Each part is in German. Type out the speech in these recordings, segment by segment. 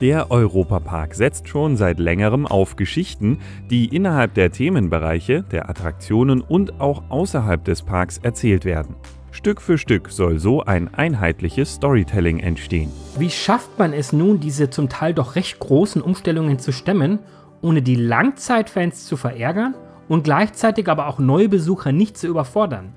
Der Europapark setzt schon seit längerem auf Geschichten, die innerhalb der Themenbereiche, der Attraktionen und auch außerhalb des Parks erzählt werden. Stück für Stück soll so ein einheitliches Storytelling entstehen. Wie schafft man es nun, diese zum Teil doch recht großen Umstellungen zu stemmen, ohne die Langzeitfans zu verärgern und gleichzeitig aber auch neue Besucher nicht zu überfordern?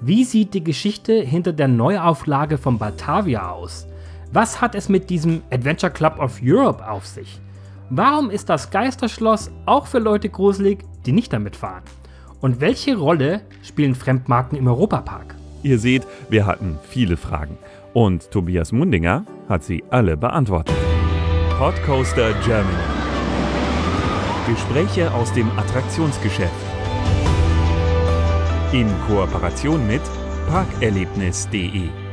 Wie sieht die Geschichte hinter der Neuauflage von Batavia aus? Was hat es mit diesem Adventure Club of Europe auf sich? Warum ist das Geisterschloss auch für Leute gruselig, die nicht damit fahren? Und welche Rolle spielen Fremdmarken im Europapark? Ihr seht, wir hatten viele Fragen. Und Tobias Mundinger hat sie alle beantwortet. Podcoaster Germany. Gespräche aus dem Attraktionsgeschäft. In Kooperation mit parkerlebnis.de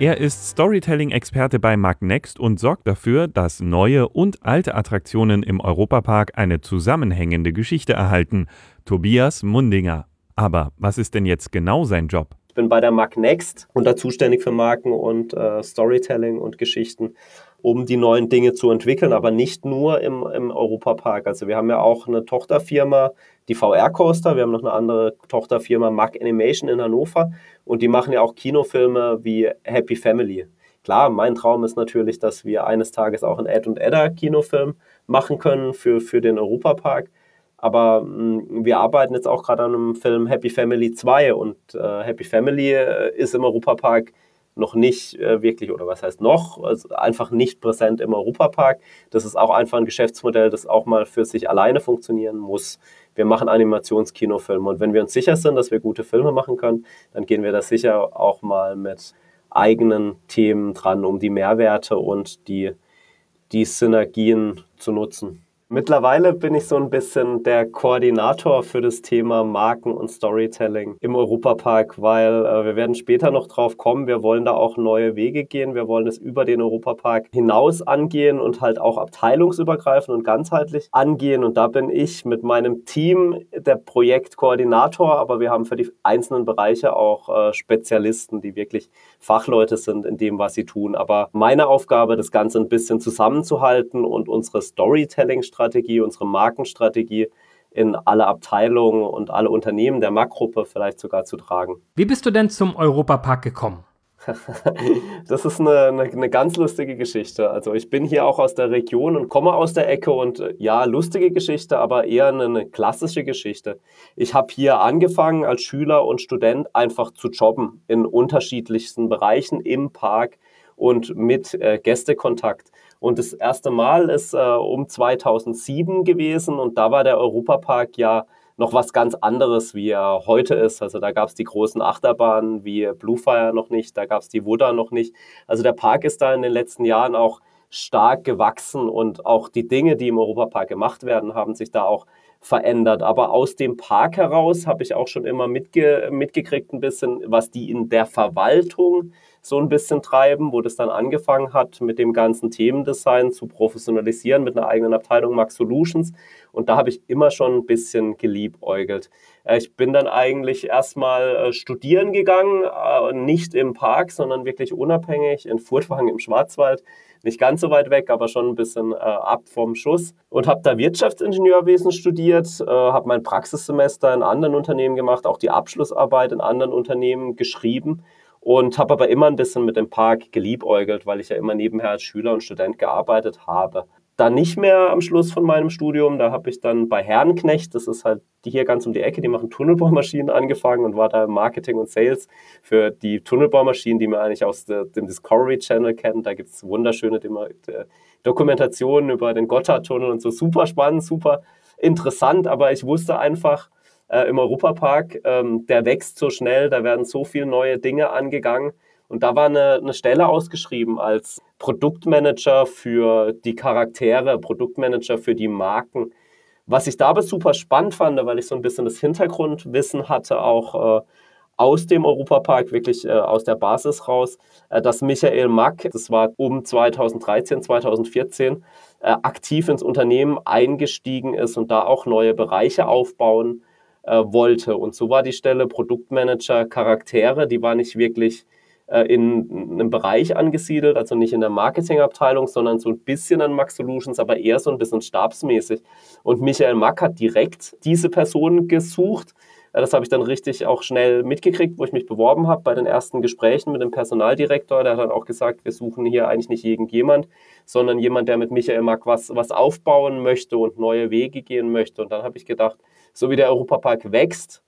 er ist Storytelling-Experte bei Magnext und sorgt dafür, dass neue und alte Attraktionen im Europapark eine zusammenhängende Geschichte erhalten. Tobias Mundinger. Aber was ist denn jetzt genau sein Job? Ich bin bei der Magnext und da zuständig für Marken und äh, Storytelling und Geschichten, um die neuen Dinge zu entwickeln, aber nicht nur im, im Europapark. Also wir haben ja auch eine Tochterfirma, die VR Coaster. Wir haben noch eine andere Tochterfirma, Mac Animation in Hannover. Und die machen ja auch Kinofilme wie Happy Family. Klar, mein Traum ist natürlich, dass wir eines Tages auch einen Ed und Edda Kinofilm machen können für, für den Europapark. Aber mh, mm, wir arbeiten jetzt auch gerade an einem Film Happy Family 2 und äh, Happy Family äh, ist im Europapark noch nicht äh, wirklich, oder was heißt noch, also einfach nicht präsent im Europapark. Das ist auch einfach ein Geschäftsmodell, das auch mal für sich alleine funktionieren muss wir machen Animationskinofilme. Und wenn wir uns sicher sind, dass wir gute Filme machen können, dann gehen wir da sicher auch mal mit eigenen Themen dran, um die Mehrwerte und die, die Synergien zu nutzen. Mittlerweile bin ich so ein bisschen der Koordinator für das Thema Marken und Storytelling im Europapark, weil äh, wir werden später noch drauf kommen. Wir wollen da auch neue Wege gehen. Wir wollen es über den Europapark hinaus angehen und halt auch abteilungsübergreifend und ganzheitlich angehen. Und da bin ich mit meinem Team der Projektkoordinator, aber wir haben für die einzelnen Bereiche auch äh, Spezialisten, die wirklich Fachleute sind in dem, was sie tun. Aber meine Aufgabe, das Ganze ein bisschen zusammenzuhalten und unsere Storytelling Strategie, unsere Markenstrategie in alle Abteilungen und alle Unternehmen der Makgruppe vielleicht sogar zu tragen. Wie bist du denn zum Europapark gekommen? Das ist eine, eine, eine, ganz lustige Geschichte. Also ich bin hier auch aus der Region und komme aus der Ecke und äh, ja, lustige Geschichte, aber eher eine, eine klassische Geschichte. Ich habe hier angefangen als Schüler und Student einfach zu jobben in unterschiedlichsten Bereichen im Park und mit äh, Gästekontakt. Und das erste Mal ist äh, um 2007 gewesen und da war der Europapark ja noch was ganz anderes, wie er heute ist. Also da gab es die großen Achterbahnen wie Bluefire noch nicht, da gab es die Wudda noch nicht. Also der Park ist da in den letzten Jahren auch stark gewachsen und auch die Dinge, die im Europapark gemacht werden, haben sich da auch verändert. Aber aus dem Park heraus habe ich auch schon immer mitge mitgekriegt, ein bisschen, was die in der Verwaltung so ein bisschen treiben, wo das dann angefangen hat, mit dem ganzen Themendesign zu professionalisieren mit einer eigenen Abteilung Max Solutions. Und da habe ich immer schon ein bisschen geliebäugelt. Äh, ich bin dann eigentlich erstmal äh, studieren gegangen, äh, nicht im Park, sondern wirklich unabhängig in Furtwangen im Schwarzwald. Nicht ganz so weit weg, aber schon ein bisschen ab vom Schuss. Und habe da Wirtschaftsingenieurwesen studiert, habe mein Praxissemester in anderen Unternehmen gemacht, auch die Abschlussarbeit in anderen Unternehmen geschrieben und habe aber immer ein bisschen mit dem Park geliebäugelt, weil ich ja immer nebenher als Schüler und Student gearbeitet habe. Dann nicht mehr am Schluss von meinem Studium, da habe ich dann bei Herrenknecht, das ist halt die hier ganz um die Ecke, die machen Tunnelbohrmaschinen angefangen und war da im Marketing und Sales für die Tunnelbohrmaschinen, die man eigentlich aus dem Discovery Channel kennt. Da gibt es wunderschöne Dokumentationen über den Gotthardtunnel und so. Super spannend, super interessant, aber ich wusste einfach, äh, im Europapark. Ähm, der wächst so schnell, da werden so viele neue Dinge angegangen. Und da war eine, eine Stelle ausgeschrieben als Produktmanager für die Charaktere, Produktmanager für die Marken. Was ich dabei super spannend fand, weil ich so ein bisschen das Hintergrundwissen hatte, auch äh, aus dem Europapark, wirklich äh, aus der Basis raus, äh, dass Michael Mack, das war um 2013, 2014, äh, aktiv ins Unternehmen eingestiegen ist und da auch neue Bereiche aufbauen wollte. Und so war die Stelle Produktmanager Charaktere, die war nicht wirklich äh, in einem Bereich angesiedelt, also nicht in der Marketingabteilung, sondern so ein bisschen an Max Solutions, aber eher so ein bisschen stabsmäßig. Und Michael Mack hat direkt diese Person gesucht. Das habe ich dann richtig auch schnell mitgekriegt, wo ich mich beworben habe bei den ersten Gesprächen mit dem Personaldirektor. Der hat dann auch gesagt, wir suchen hier eigentlich nicht irgendjemand, sondern jemand, der mit Michael Mack was, was aufbauen möchte und neue Wege gehen möchte. Und dann habe ich gedacht, so wie der Europapark wächst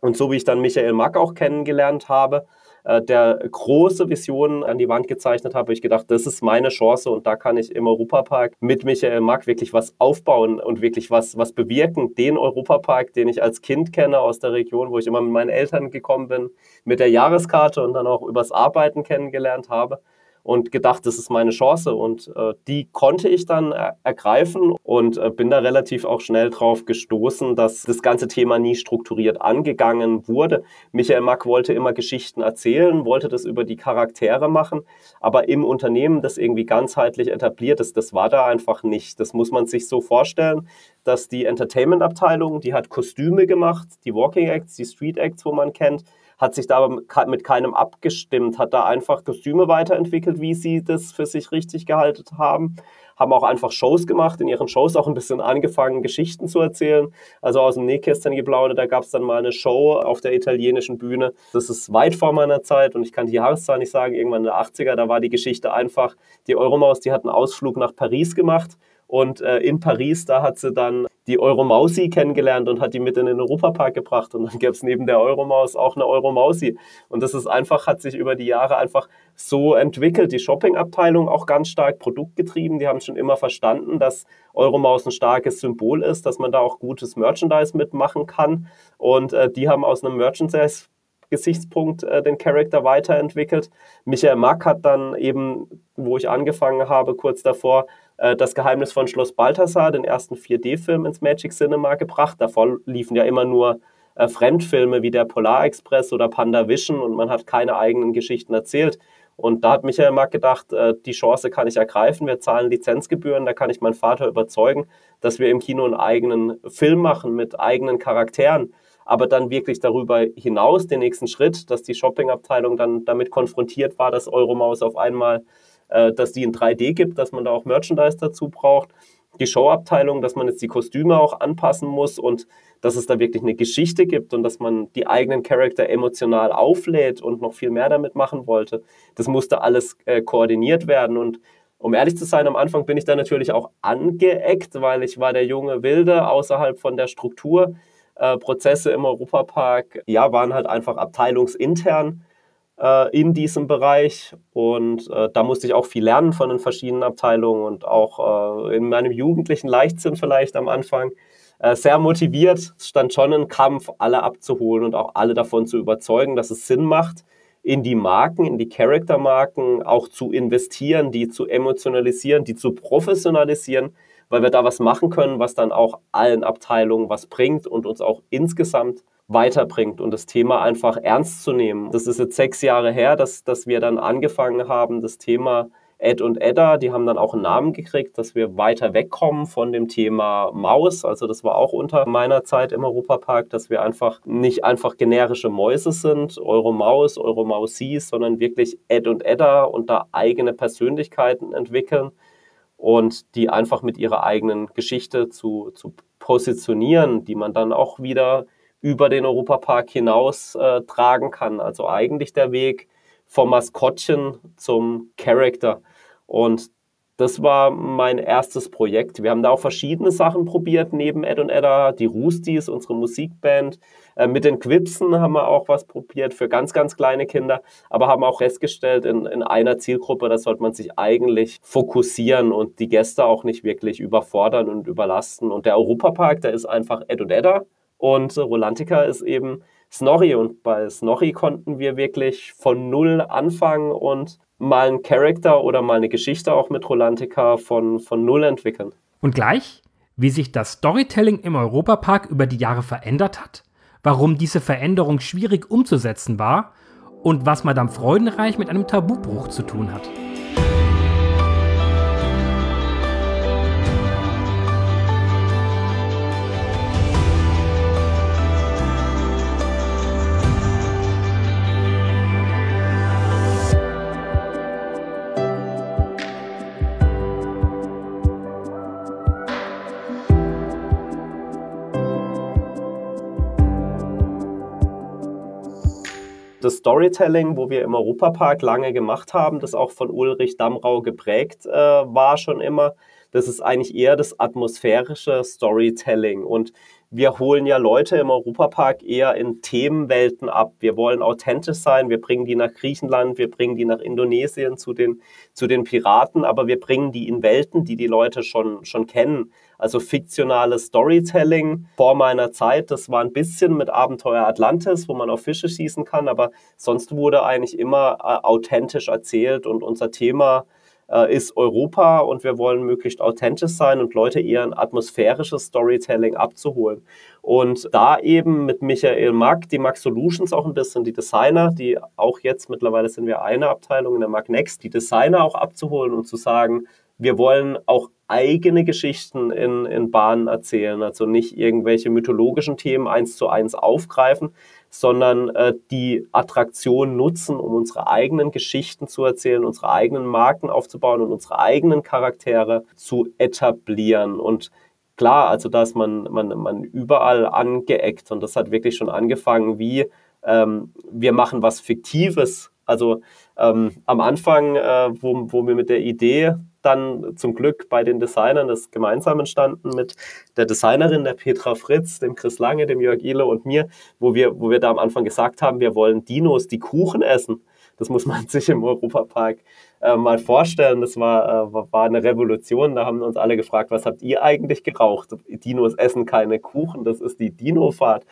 und so wie ich dann Michael Mack auch kennengelernt habe, äh, der große Visionen an die Wand gezeichnet habe, habe ich gedacht, das ist meine Chance und da kann ich im Europapark mit Michael Mack wirklich was aufbauen und wirklich was, was bewirken. Den Europapark, den ich als Kind kenne aus der Region, wo ich immer mit meinen Eltern gekommen bin, mit der Jahreskarte und dann auch übers Arbeiten kennengelernt habe und gedacht, das ist meine Chance und äh, die konnte ich dann er ergreifen und äh, bin da relativ auch schnell drauf gestoßen, dass das ganze Thema nie strukturiert angegangen wurde. Michael Mack wollte immer Geschichten erzählen, wollte das über die Charaktere machen, aber im Unternehmen das irgendwie ganzheitlich etabliert ist, das war da einfach nicht. Das muss man sich so vorstellen, dass die Entertainment-Abteilung, die hat Kostüme gemacht, die Walking Acts, die Street Acts, wo man kennt, hat sich da mit keinem abgestimmt, hat da einfach Kostüme weiterentwickelt, wie sie das für sich richtig gehalten haben, haben auch einfach Shows gemacht, in ihren Shows auch ein bisschen angefangen, Geschichten zu erzählen. Also aus dem Nähkästchen geplaudert, da gab es dann mal eine Show auf der italienischen Bühne. Das ist weit vor meiner Zeit und ich kann die Jahreszahl nicht sagen, irgendwann in den 80er, da war die Geschichte einfach, die Euromaus, die hat einen Ausflug nach Paris gemacht und äh, in Paris, da hat sie dann die Euromausi kennengelernt und hat die mit in den Europapark gebracht. Und dann gäbe es neben der Euromaus auch eine Euromausi. Und das ist einfach, hat sich über die Jahre einfach so entwickelt. Die Shopping-Abteilung auch ganz stark produktgetrieben. Die haben schon immer verstanden, dass Euromaus ein starkes Symbol ist, dass man da auch gutes Merchandise mitmachen kann. Und äh, die haben aus einem Merchandise Gesichtspunkt äh, den Charakter weiterentwickelt. Michael Mack hat dann eben, wo ich angefangen habe, kurz davor, äh, das Geheimnis von Schloss Balthasar, den ersten 4D-Film ins Magic Cinema gebracht. Davor liefen ja immer nur äh, Fremdfilme wie der Polar Express oder Panda Vision und man hat keine eigenen Geschichten erzählt. Und da hat Michael Mack gedacht, äh, die Chance kann ich ergreifen, wir zahlen Lizenzgebühren, da kann ich meinen Vater überzeugen, dass wir im Kino einen eigenen Film machen mit eigenen Charakteren. Aber dann wirklich darüber hinaus den nächsten Schritt, dass die Shoppingabteilung dann damit konfrontiert war, dass Euromaus auf einmal äh, dass die in 3D gibt, dass man da auch Merchandise dazu braucht. Die Showabteilung, dass man jetzt die Kostüme auch anpassen muss und dass es da wirklich eine Geschichte gibt und dass man die eigenen Charakter emotional auflädt und noch viel mehr damit machen wollte. Das musste alles äh, koordiniert werden und um ehrlich zu sein, am Anfang bin ich da natürlich auch angeeckt, weil ich war der junge Wilde außerhalb von der Struktur. Äh, Prozesse im Europapark, ja, waren halt einfach abteilungsintern in diesem Bereich. Und äh, da musste ich auch viel lernen von den verschiedenen Abteilungen und auch äh, in meinem jugendlichen Leichtsinn vielleicht am Anfang äh, sehr motiviert. Stand schon ein Kampf, alle abzuholen und auch alle davon zu überzeugen, dass es Sinn macht, in die Marken, in die Charaktermarken auch zu investieren, die zu emotionalisieren, die zu professionalisieren, weil wir da was machen können, was dann auch allen Abteilungen was bringt und uns auch insgesamt weiterbringt und das Thema einfach ernst zu nehmen. Das ist jetzt sechs Jahre her, dass, dass wir dann angefangen haben, das Thema Ed und Edda, die haben dann auch einen Namen gekriegt, dass wir weiter wegkommen von dem Thema Maus. Also das war auch unter meiner Zeit im Europapark, dass wir einfach nicht einfach generische Mäuse sind, Euromaus, Euromausis, sondern wirklich Ed und Edda und da eigene Persönlichkeiten entwickeln und die einfach mit ihrer eigenen Geschichte zu, zu positionieren, die man dann auch wieder über den Europapark hinaus äh, tragen kann. Also eigentlich der Weg vom Maskottchen zum Character. Und das war mein erstes Projekt. Wir haben da auch verschiedene Sachen probiert neben Ed und Edda. Die Roosties, unsere Musikband. Äh, mit den Quipsen haben wir auch was probiert für ganz, ganz kleine Kinder. Aber haben auch festgestellt, in, in einer Zielgruppe, da sollte man sich eigentlich fokussieren und die Gäste auch nicht wirklich überfordern und überlasten. Und der Europapark, der ist einfach Ed und Edda. Und Rolantica ist eben Snorri. Und bei Snorri konnten wir wirklich von Null anfangen und mal einen Charakter oder mal eine Geschichte auch mit Rolantica von, von Null entwickeln. Und gleich, wie sich das Storytelling im Europapark über die Jahre verändert hat, warum diese Veränderung schwierig umzusetzen war und was Madame Freudenreich mit einem Tabubruch zu tun hat. Storytelling, wo wir im Europapark lange gemacht haben, das auch von Ulrich Damrau geprägt äh, war schon immer, das ist eigentlich eher das atmosphärische Storytelling. Und wir holen ja Leute im Europapark eher in Themenwelten ab. Wir wollen authentisch sein, wir bringen die nach Griechenland, wir bringen die nach Indonesien zu den, zu den Piraten, aber wir bringen die in Welten, die die Leute schon, schon kennen. Also fiktionales Storytelling vor meiner Zeit, das war ein bisschen mit Abenteuer Atlantis, wo man auf Fische schießen kann, aber sonst wurde eigentlich immer äh, authentisch erzählt und unser Thema äh, ist Europa und wir wollen möglichst authentisch sein und Leute eher ein atmosphärisches Storytelling abzuholen. Und da eben mit Michael Mack, die Mack Solutions auch ein bisschen, die Designer, die auch jetzt mittlerweile sind wir eine Abteilung in der Mack Next, die Designer auch abzuholen und zu sagen, wir wollen auch eigene Geschichten in, in Bahnen erzählen, also nicht irgendwelche mythologischen Themen eins zu eins aufgreifen, sondern äh, die Attraktion nutzen, um unsere eigenen Geschichten zu erzählen, unsere eigenen Marken aufzubauen und unsere eigenen Charaktere zu etablieren. Und klar, also da ist man, man, man überall angeeckt und das hat wirklich schon angefangen wie ähm, wir machen was Fiktives. Also ähm, am Anfang, äh, wo, wo wir mit der Idee dann zum Glück bei den Designern das gemeinsam entstanden mit der Designerin, der Petra Fritz, dem Chris Lange, dem Jörg Ihler und mir, wo wir, wo wir da am Anfang gesagt haben, wir wollen Dinos, die Kuchen essen. Das muss man sich im Europapark äh, mal vorstellen. Das war, äh, war eine Revolution. Da haben uns alle gefragt, was habt ihr eigentlich geraucht? Dinos essen keine Kuchen, das ist die Dinofahrt.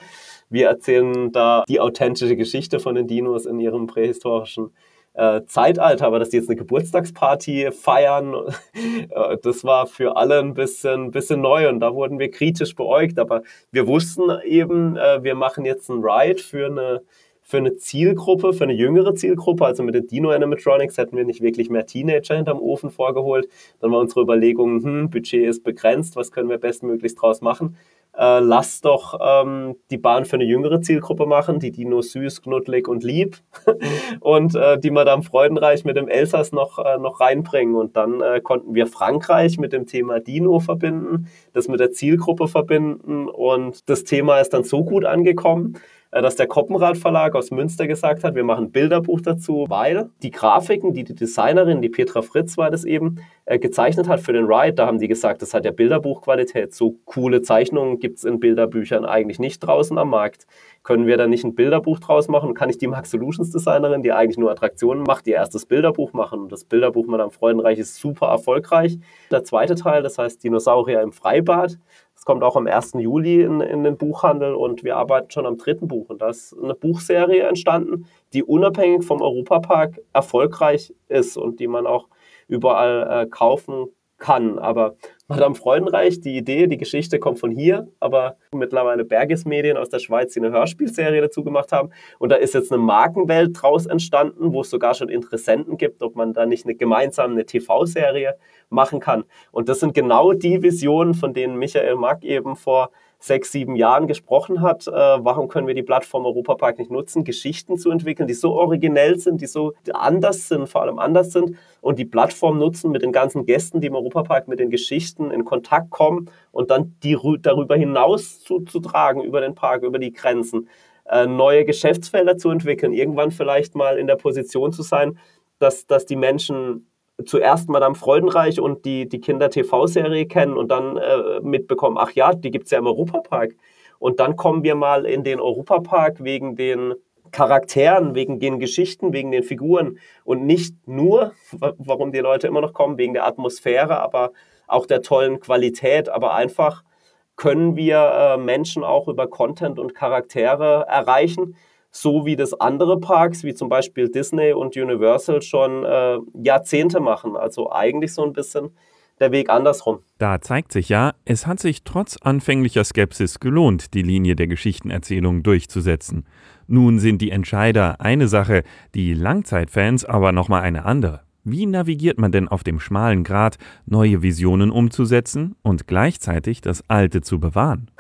Wir erzählen da die authentische Geschichte von den Dinos in ihrem prähistorischen äh, Zeitalter, aber dass die jetzt eine Geburtstagsparty feiern, äh, das war für alle ein bisschen, bisschen neu und da wurden wir kritisch beäugt. Aber wir wussten eben, äh, wir machen jetzt ein Ride für eine, für eine Zielgruppe, für eine jüngere Zielgruppe. Also mit den Dino Animatronics hätten wir nicht wirklich mehr Teenager hinterm Ofen vorgeholt. Dann war unsere Überlegung, hm, Budget ist begrenzt, was können wir bestmöglichst draus machen? Äh, lass doch ähm, die Bahn für eine jüngere Zielgruppe machen, die Dino süß, knuddelig und lieb und äh, die Madame Freudenreich mit dem Elsass noch, äh, noch reinbringen. Und dann äh, konnten wir Frankreich mit dem Thema Dino verbinden, das mit der Zielgruppe verbinden und das Thema ist dann so gut angekommen, dass der Koppenrad Verlag aus Münster gesagt hat, wir machen ein Bilderbuch dazu, weil die Grafiken, die die Designerin, die Petra Fritz war das eben, äh, gezeichnet hat für den Ride, da haben die gesagt, das hat ja Bilderbuchqualität. So coole Zeichnungen gibt es in Bilderbüchern eigentlich nicht draußen am Markt. Können wir da nicht ein Bilderbuch draus machen? Kann ich die Max Solutions Designerin, die eigentlich nur Attraktionen macht, ihr erstes Bilderbuch machen? Und das Bilderbuch Madame Freudenreich ist super erfolgreich. Der zweite Teil, das heißt Dinosaurier im Freibad, es kommt auch am 1. Juli in, in den Buchhandel und wir arbeiten schon am dritten Buch. Und da ist eine Buchserie entstanden, die unabhängig vom Europapark erfolgreich ist und die man auch überall äh, kaufen kann. Aber Madame Freudenreich, die Idee, die Geschichte kommt von hier, aber mittlerweile Berges Medien aus der Schweiz, die eine Hörspielserie dazu gemacht haben. Und da ist jetzt eine Markenwelt draus entstanden, wo es sogar schon Interessenten gibt, ob man da nicht eine gemeinsame eine TV-Serie machen kann. Und das sind genau die Visionen, von denen Michael Mack eben vor sechs, sieben Jahren gesprochen hat, äh, warum können wir die Plattform Europapark nicht nutzen, Geschichten zu entwickeln, die so originell sind, die so anders sind, vor allem anders sind und die Plattform nutzen mit den ganzen Gästen, die im Europapark mit den Geschichten in Kontakt kommen und dann die darüber hinaus zu, zu tragen, über den Park, über die Grenzen, äh, neue Geschäftsfelder zu entwickeln, irgendwann vielleicht mal in der Position zu sein, dass, dass die Menschen zuerst Madame Freudenreich und die, die Kinder-TV-Serie kennen und dann äh, mitbekommen, ach ja, die gibt es ja im Europapark. Und dann kommen wir mal in den Europapark wegen den Charakteren, wegen den Geschichten, wegen den Figuren. Und nicht nur, warum die Leute immer noch kommen, wegen der Atmosphäre, aber auch der tollen Qualität, aber einfach können wir äh, Menschen auch über Content und Charaktere erreichen, so wie das andere Parks, wie zum Beispiel Disney und Universal, schon äh, Jahrzehnte machen. Also eigentlich so ein bisschen der Weg andersrum. Da zeigt sich ja, es hat sich trotz anfänglicher Skepsis gelohnt, die Linie der Geschichtenerzählung durchzusetzen. Nun sind die Entscheider eine Sache, die Langzeitfans aber nochmal eine andere. Wie navigiert man denn auf dem schmalen Grat, neue Visionen umzusetzen und gleichzeitig das Alte zu bewahren?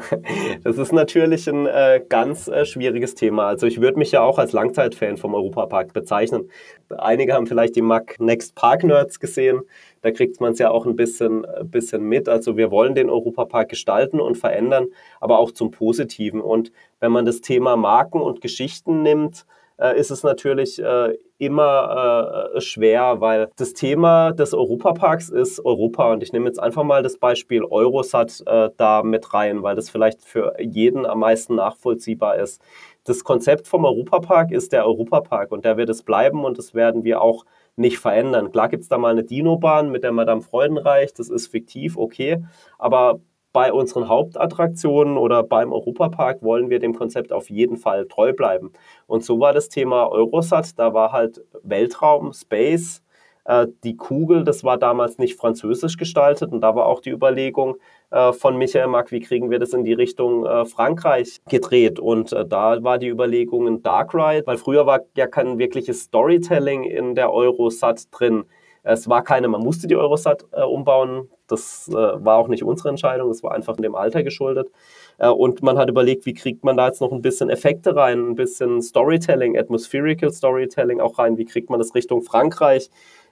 das ist natürlich ein äh, ganz äh, schwieriges Thema. Also ich würde mich ja auch als Langzeitfan vom Europapark bezeichnen. Einige haben vielleicht die Mac Next Park Nerds gesehen. Da kriegt man es ja auch ein bisschen, äh, bisschen mit. Also wir wollen den Europapark gestalten und verändern, aber auch zum Positiven. Und wenn man das Thema Marken und Geschichten nimmt, äh, ist es natürlich äh, immer äh, schwer, weil das Thema des Europaparks ist Europa. Und ich nehme jetzt einfach mal das Beispiel Eurosat äh, da mit rein, weil das vielleicht für jeden am meisten nachvollziehbar ist. Das Konzept vom Europapark ist der Europapark und der wird es bleiben und das werden wir auch nicht verändern. Klar gibt es da mal eine Dino-Bahn mit der Madame Freudenreich, das ist fiktiv, okay, aber bei unseren Hauptattraktionen oder beim Europapark wollen wir dem Konzept auf jeden Fall treu bleiben. Und so war das Thema Eurosat, da war halt Weltraum, Space, äh, die Kugel, das war damals nicht französisch gestaltet und da war auch die Überlegung äh, von Michael Mack, wie kriegen wir das in die Richtung äh, Frankreich gedreht und da war die Überlegung ein Dark Ride, weil früher war ja kein wirkliches Storytelling in der Eurosat drin. Es war keine, man musste die Eurosat äh, umbauen. Das äh, war auch nicht unsere Entscheidung, es war einfach dem Alter geschuldet. Äh, und man hat überlegt, wie kriegt man da jetzt noch ein bisschen Effekte rein, ein bisschen Storytelling, Atmospherical Storytelling auch rein, wie kriegt man das Richtung Frankreich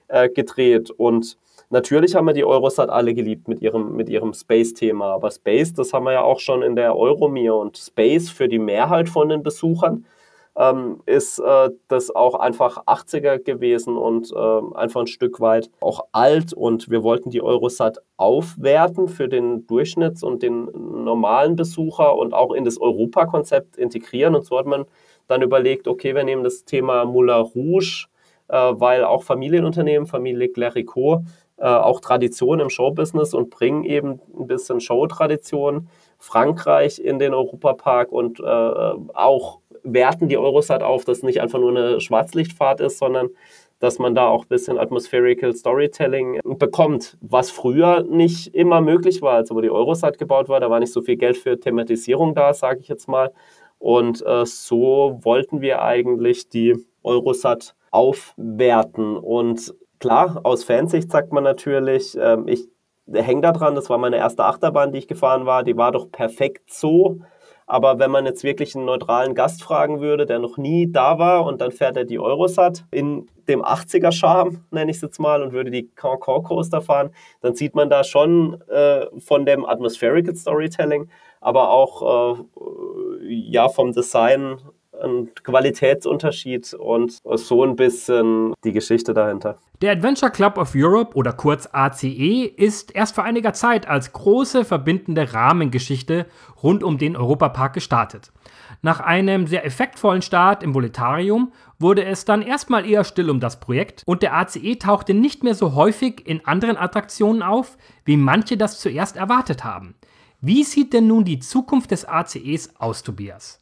äh, gedreht. Und natürlich haben wir die Eurosat alle geliebt mit ihrem, mit ihrem Space-Thema. Aber Space, das haben wir ja auch schon in der Euromir und Space für die Mehrheit von den Besuchern ähm, ist äh, das auch einfach 80er gewesen und äh, einfach ein Stück weit auch alt. Und wir wollten die Eurosat aufwerten für den Durchschnitts- und den normalen Besucher und auch in das Europakonzept integrieren. Und so hat man dann überlegt, okay, wir nehmen das Thema Moulin Rouge, äh, weil auch Familienunternehmen, Familie Clerico, äh, auch Tradition im Showbusiness und bringen eben ein bisschen Showtradition Frankreich in den Europapark und äh, auch werten die Eurosat auf, dass nicht einfach nur eine Schwarzlichtfahrt ist, sondern dass man da auch ein bisschen Atmospherical Storytelling bekommt, was früher nicht immer möglich war. Also wo die Eurosat gebaut war, da war nicht so viel Geld für Thematisierung da, sage ich jetzt mal. Und äh, so wollten wir eigentlich die Eurosat aufwerten. Und klar, aus Fansicht sagt man natürlich, äh, ich hänge da dran, das war meine erste Achterbahn, die ich gefahren war, die war doch perfekt so aber wenn man jetzt wirklich einen neutralen Gast fragen würde, der noch nie da war und dann fährt er die Eurosat in dem 80er Charme, nenne ich es jetzt mal, und würde die Concord Coaster fahren, dann sieht man da schon äh, von dem Atmospherical Storytelling, aber auch äh, ja vom Design ein Qualitätsunterschied und so ein bisschen die Geschichte dahinter. Der Adventure Club of Europe oder kurz ACE ist erst vor einiger Zeit als große verbindende Rahmengeschichte rund um den Europapark gestartet. Nach einem sehr effektvollen Start im Voletarium wurde es dann erstmal eher still um das Projekt und der ACE tauchte nicht mehr so häufig in anderen Attraktionen auf, wie manche das zuerst erwartet haben. Wie sieht denn nun die Zukunft des ACEs aus, Tobias?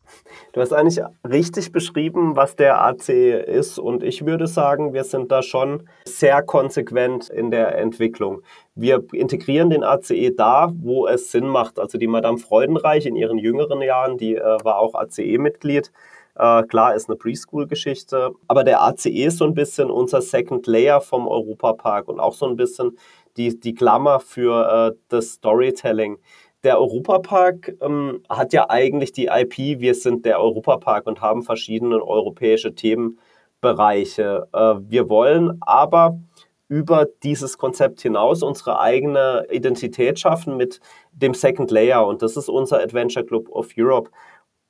Du hast eigentlich richtig beschrieben, was der ACE ist und ich würde sagen, wir sind da schon sehr konsequent in der Entwicklung. Wir integrieren den ACE da, wo es Sinn macht. Also die Madame Freudenreich in ihren jüngeren Jahren, die äh, war auch ACE-Mitglied. Äh, klar, ist eine Preschool-Geschichte, aber der ACE ist so ein bisschen unser Second Layer vom Europapark und auch so ein bisschen die, die Klammer für äh, das Storytelling der Europapark ähm, hat ja eigentlich die IP, wir sind der Europapark und haben verschiedene europäische Themenbereiche. Äh, wir wollen aber über dieses Konzept hinaus unsere eigene Identität schaffen mit dem Second Layer und das ist unser Adventure Club of Europe.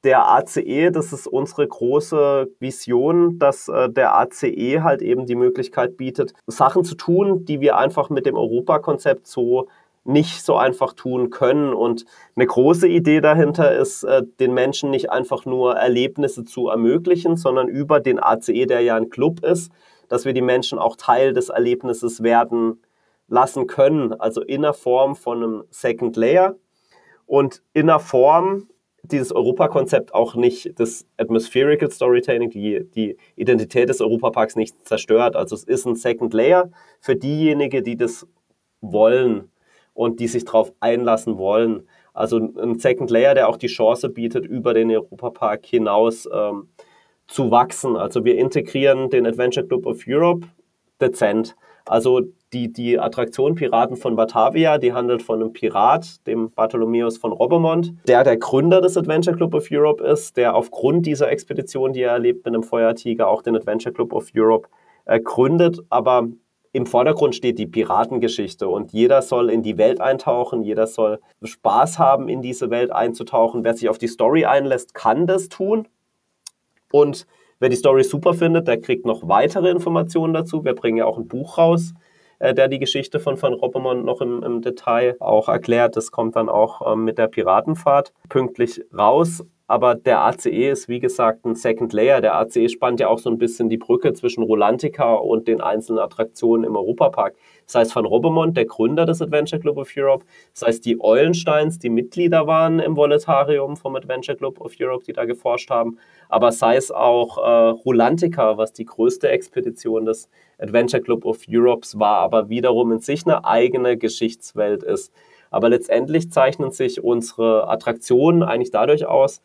Der ACE, das ist unsere große Vision, dass äh, der ACE halt eben die Möglichkeit bietet, Sachen zu tun, die wir einfach mit dem Europakonzept so nicht so einfach tun können. Und eine große Idee dahinter ist, äh, den Menschen nicht einfach nur Erlebnisse zu ermöglichen, sondern über den ACE, der ja ein Club ist, dass wir die Menschen auch Teil des Erlebnisses werden lassen können. Also in der Form von einem Second Layer und in der Form dieses Europakonzept auch nicht das Atmospherical Storytelling, die, die Identität des Europaparks nicht zerstört. Also es ist ein Second Layer für diejenigen, die das wollen und die sich darauf einlassen wollen. Also ein Second Layer, der auch die Chance bietet, über den Europapark hinaus ähm, zu wachsen. Also wir integrieren den Adventure Club of Europe dezent. Also die, die Attraktion Piraten von Batavia, die handelt von einem Pirat, dem Bartholomäus von Robbermont, der der Gründer des Adventure Club of Europe ist, der aufgrund dieser Expedition, die er erlebt mit einem Feuertiger, auch den Adventure Club of Europe äh, gründet. Aber im Vordergrund steht die Piratengeschichte und jeder soll in die Welt eintauchen, jeder soll Spaß haben, in diese Welt einzutauchen. Wer sich auf die Story einlässt, kann das tun. Und Wer die Story super findet, der kriegt noch weitere Informationen dazu. Wir bringen ja auch ein Buch raus, äh, der die Geschichte von Van Roppemont noch im, im Detail auch erklärt. Das kommt dann auch ähm, mit der Piratenfahrt pünktlich raus. Aber der ACE ist, wie gesagt, ein Second Layer. Der ACE spannt ja auch so ein bisschen die Brücke zwischen Rolantica und den einzelnen Attraktionen im Europapark. Das heißt, Van Robbemont, der Gründer des Adventure Club of Europe, das heißt, die Eulensteins, die Mitglieder waren im Voletarium vom Adventure Club of Europe, die da geforscht haben, aber sei es auch äh, Rolantica, was die größte Expedition des Adventure Club of Europes war, aber wiederum in sich eine eigene Geschichtswelt ist. Aber letztendlich zeichnen sich unsere Attraktionen eigentlich dadurch aus,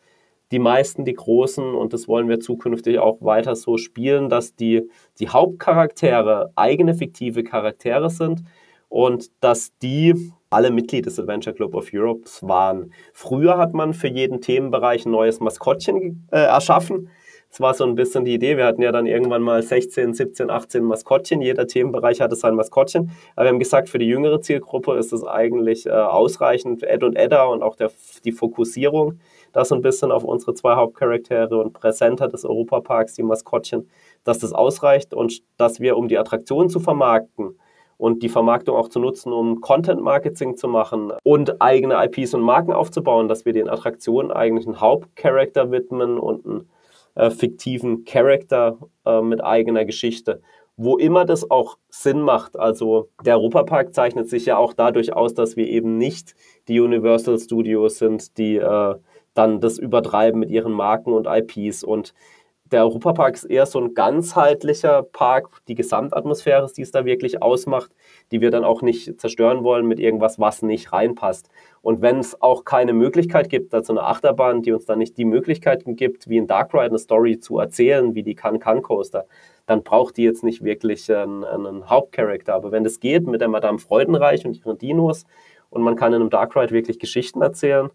die meisten, die großen, und das wollen wir zukünftig auch weiter so spielen, dass die, die Hauptcharaktere eigene fiktive Charaktere sind und dass die alle Mitglied des Adventure Club of Europe waren. Früher hat man für jeden Themenbereich ein neues Maskottchen äh, erschaffen. Das war so ein bisschen die Idee. Wir hatten ja dann irgendwann mal 16, 17, 18 Maskottchen. Jeder Themenbereich hatte sein Maskottchen. Aber wir haben gesagt, für die jüngere Zielgruppe ist es eigentlich äh, ausreichend. Ed und Edda und auch der, die Fokussierung das so ein bisschen auf unsere zwei Hauptcharaktere und Präsenter des Europaparks, die Maskottchen, dass das ausreicht und dass wir, um die Attraktion zu vermarkten und die Vermarktung auch zu nutzen, um Content-Marketing zu machen und eigene IPs und Marken aufzubauen, dass wir den Attraktionen eigentlich einen Hauptcharakter widmen und einen äh, fiktiven Charakter äh, mit eigener Geschichte wo immer das auch Sinn macht. Also der Europapark zeichnet sich ja auch dadurch aus, dass wir eben nicht die Universal Studios sind, die äh, dann das übertreiben mit ihren Marken und IPs. Und der Europapark ist eher so ein ganzheitlicher Park. Die Gesamtatmosphäre die es da wirklich ausmacht, die wir dann auch nicht zerstören wollen mit irgendwas, was nicht reinpasst. Und wenn es auch keine Möglichkeit gibt, also eine Achterbahn, die uns dann nicht die Möglichkeiten gibt, wie in Dark Ride eine Story zu erzählen, wie die Can-Can Coaster, dann braucht die jetzt nicht wirklich einen, einen Hauptcharakter. Aber wenn es geht mit der Madame Freudenreich und ihren Dinos und man kann in einem Dark Ride wirklich Geschichten erzählen,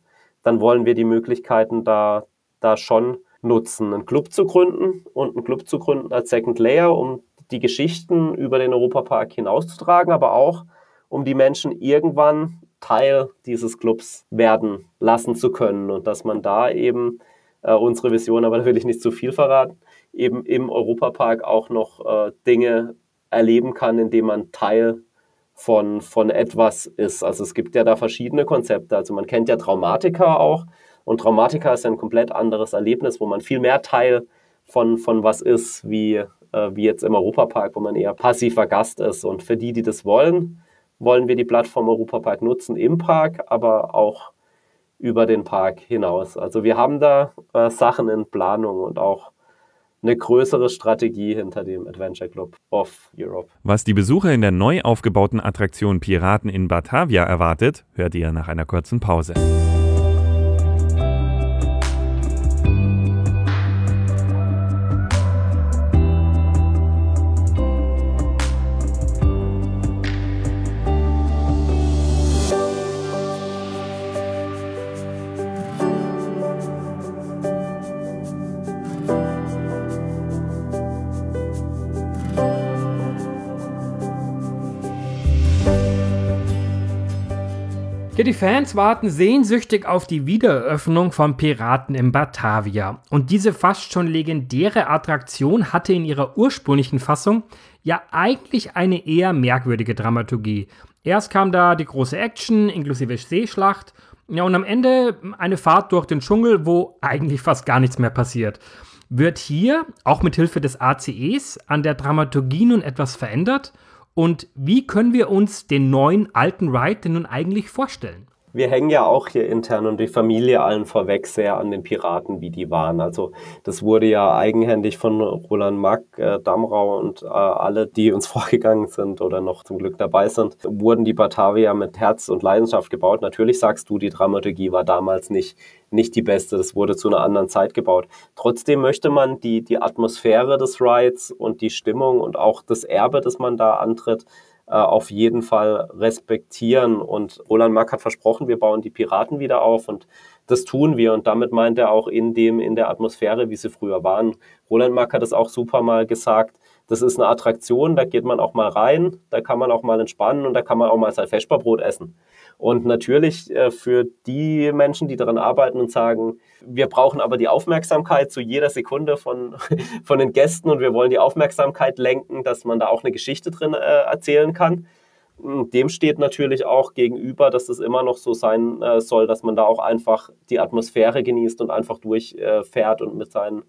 dann wollen wir die Möglichkeiten da, da schon nutzen, einen Club zu gründen und einen Club zu gründen als Second Layer, um die Geschichten über den Europapark hinauszutragen, aber auch um die Menschen irgendwann Teil dieses Clubs werden lassen zu können. Und dass man da eben äh, unsere Vision, aber da will ich nicht zu viel verraten, eben im Europapark auch noch äh, Dinge erleben kann, indem man Teil von, von etwas ist. Also es gibt ja da verschiedene Konzepte. Also man kennt ja Traumatika auch. Und Traumatika ist ein komplett anderes Erlebnis, wo man viel mehr Teil von, von was ist, wie, äh, wie jetzt im Europapark, wo man eher passiver Gast ist. Und für die, die das wollen, wollen wir die Plattform Europapark nutzen im Park, aber auch über den Park hinaus. Also wir haben da äh, Sachen in Planung und auch eine größere Strategie hinter dem Adventure Club of Europe. Was die Besucher in der neu aufgebauten Attraktion Piraten in Batavia erwartet, hört ihr nach einer kurzen Pause. Die Fans warten sehnsüchtig auf die Wiedereröffnung von Piraten in Batavia. Und diese fast schon legendäre Attraktion hatte in ihrer ursprünglichen Fassung ja eigentlich eine eher merkwürdige Dramaturgie. Erst kam da die große Action inklusive Seeschlacht ja, und am Ende eine Fahrt durch den Dschungel, wo eigentlich fast gar nichts mehr passiert. Wird hier, auch mit Hilfe des ACEs, an der Dramaturgie nun etwas verändert? Und wie können wir uns den neuen alten Ride denn nun eigentlich vorstellen? Wir hängen ja auch hier intern und die Familie allen vorweg sehr an den Piraten, wie die waren. Also das wurde ja eigenhändig von Roland Mack, äh, Damrau und äh, alle, die uns vorgegangen sind oder noch zum Glück dabei sind, wurden die Batavia mit Herz und Leidenschaft gebaut. Natürlich sagst du, die Dramaturgie war damals nicht, nicht die beste. Das wurde zu einer anderen Zeit gebaut. Trotzdem möchte man die, die Atmosphäre des Rides und die Stimmung und auch das Erbe, das man da antritt, auf jeden Fall respektieren. Und Roland Mack hat versprochen, wir bauen die Piraten wieder auf und das tun wir. Und damit meint er auch in dem, in der Atmosphäre, wie sie früher waren. Roland Mack hat es auch super mal gesagt, das ist eine Attraktion, da geht man auch mal rein, da kann man auch mal entspannen und da kann man auch mal sein Feschbarbrot essen. Und natürlich äh, für die Menschen, die daran arbeiten und sagen, wir brauchen aber die Aufmerksamkeit zu jeder Sekunde von, von den Gästen und wir wollen die Aufmerksamkeit lenken, dass man da auch eine Geschichte drin äh, erzählen kann. Dem steht natürlich auch gegenüber, dass es immer noch so sein äh, soll, dass man da auch einfach die Atmosphäre genießt und einfach durchfährt und mit seinen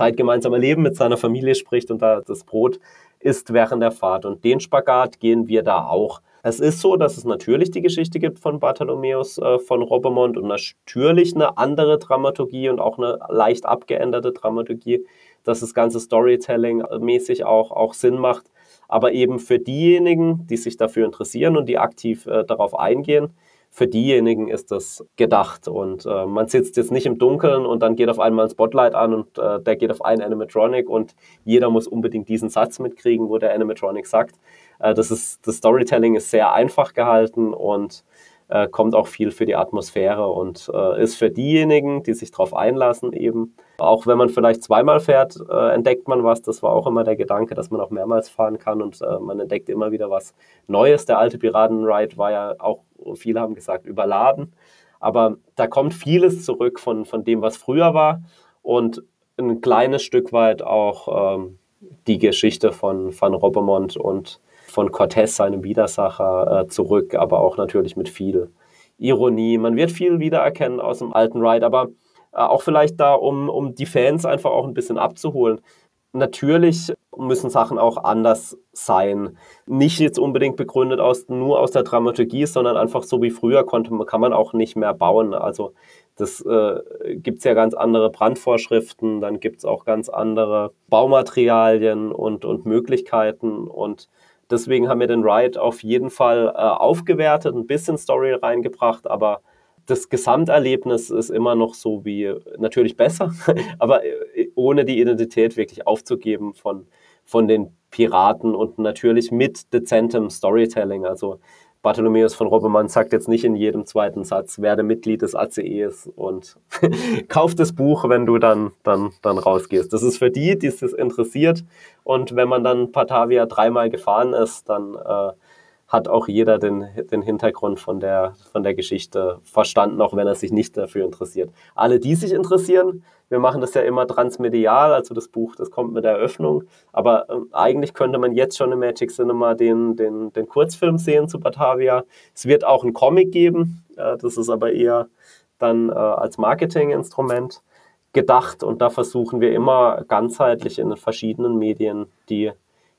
Zeit gemeinsam erleben, mit seiner Familie spricht und da das Brot isst während der Fahrt. Und den Spagat gehen wir da auch. Es ist so, dass es natürlich die Geschichte gibt von Bartholomäus äh, von Robemont und natürlich eine andere Dramaturgie und auch eine leicht abgeänderte Dramaturgie, dass das ganze Storytelling-mäßig auch, auch Sinn macht. Aber eben für diejenigen, die sich dafür interessieren und die aktiv äh, darauf eingehen, für diejenigen ist das gedacht. Und äh, man sitzt jetzt nicht im Dunkeln und dann geht auf einmal ein Spotlight an und äh, der geht auf einen Animatronic und jeder muss unbedingt diesen Satz mitkriegen, wo der Animatronic sagt. Äh, das, ist, das Storytelling ist sehr einfach gehalten und äh, kommt auch viel für die Atmosphäre und äh, ist für diejenigen, die sich darauf einlassen, eben, auch wenn man vielleicht zweimal fährt, äh, entdeckt man was. Das war auch immer der Gedanke, dass man auch mehrmals fahren kann und äh, man entdeckt immer wieder was Neues. Der alte Piratenride war ja auch, viele haben gesagt, überladen. Aber da kommt vieles zurück von, von dem, was früher war und ein kleines Stück weit auch ähm, die Geschichte von Van Robbermont und von Cortez, seinem Widersacher, äh, zurück, aber auch natürlich mit viel Ironie. Man wird viel wiedererkennen aus dem alten Ride, aber äh, auch vielleicht da, um, um die Fans einfach auch ein bisschen abzuholen. Natürlich müssen Sachen auch anders sein. Nicht jetzt unbedingt begründet aus, nur aus der Dramaturgie, sondern einfach so wie früher konnte, kann man auch nicht mehr bauen. Also das äh, gibt es ja ganz andere Brandvorschriften, dann gibt es auch ganz andere Baumaterialien und, und Möglichkeiten und Deswegen haben wir den Ride auf jeden Fall äh, aufgewertet, ein bisschen Story reingebracht, aber das Gesamterlebnis ist immer noch so wie natürlich besser, aber äh, ohne die Identität wirklich aufzugeben von, von den Piraten und natürlich mit dezentem Storytelling. Also Bartholomäus von Robbemann sagt jetzt nicht in jedem zweiten Satz, werde Mitglied des ACEs und kauf das Buch, wenn du dann, dann, dann rausgehst. Das ist für die, die es interessiert. Und wenn man dann Batavia dreimal gefahren ist, dann äh, hat auch jeder den, den Hintergrund von der, von der Geschichte verstanden, auch wenn er sich nicht dafür interessiert. Alle, die sich interessieren, wir machen das ja immer transmedial, also das Buch, das kommt mit der Eröffnung. Aber äh, eigentlich könnte man jetzt schon im Magic Cinema den, den, den Kurzfilm sehen zu Batavia. Es wird auch einen Comic geben, äh, das ist aber eher dann äh, als Marketinginstrument gedacht und da versuchen wir immer ganzheitlich in den verschiedenen Medien die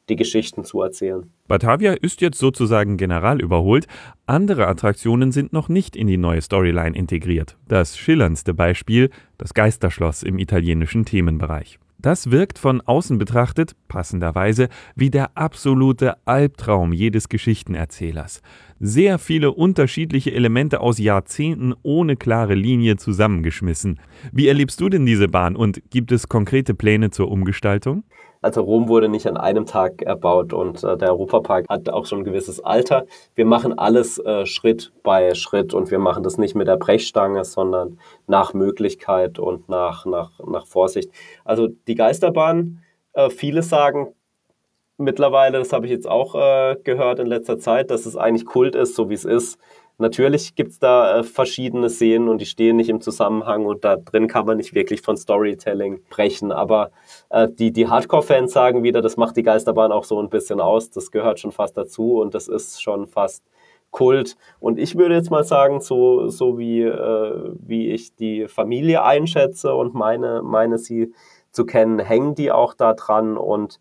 die Geschichten zu erzählen. Batavia ist jetzt sozusagen general überholt. Andere Attraktionen sind noch nicht in die neue Storyline integriert. Das schillerndste Beispiel, das Geisterschloss im italienischen Themenbereich. Das wirkt von außen betrachtet, passenderweise, wie der absolute Albtraum jedes Geschichtenerzählers. Sehr viele unterschiedliche Elemente aus Jahrzehnten ohne klare Linie zusammengeschmissen. Wie erlebst du denn diese Bahn und gibt es konkrete Pläne zur Umgestaltung? Also Rom wurde nicht an einem Tag erbaut und äh, der Europapark hat auch schon ein gewisses Alter. Wir machen alles äh, Schritt bei Schritt und wir machen das nicht mit der Brechstange, sondern nach Möglichkeit und nach, nach, nach Vorsicht. Also die Geisterbahn, äh, viele sagen mittlerweile, das habe ich jetzt auch äh, gehört in letzter Zeit, dass es eigentlich Kult ist, so wie es ist. Natürlich gibt es da äh, verschiedene Szenen und die stehen nicht im Zusammenhang und da drin kann man nicht wirklich von Storytelling brechen. Aber äh, die, die Hardcore-Fans sagen wieder, das macht die Geisterbahn auch so ein bisschen aus. Das gehört schon fast dazu und das ist schon fast Kult. Und ich würde jetzt mal sagen, so, so wie, äh, wie ich die Familie einschätze und meine, meine sie zu kennen, hängen die auch da dran und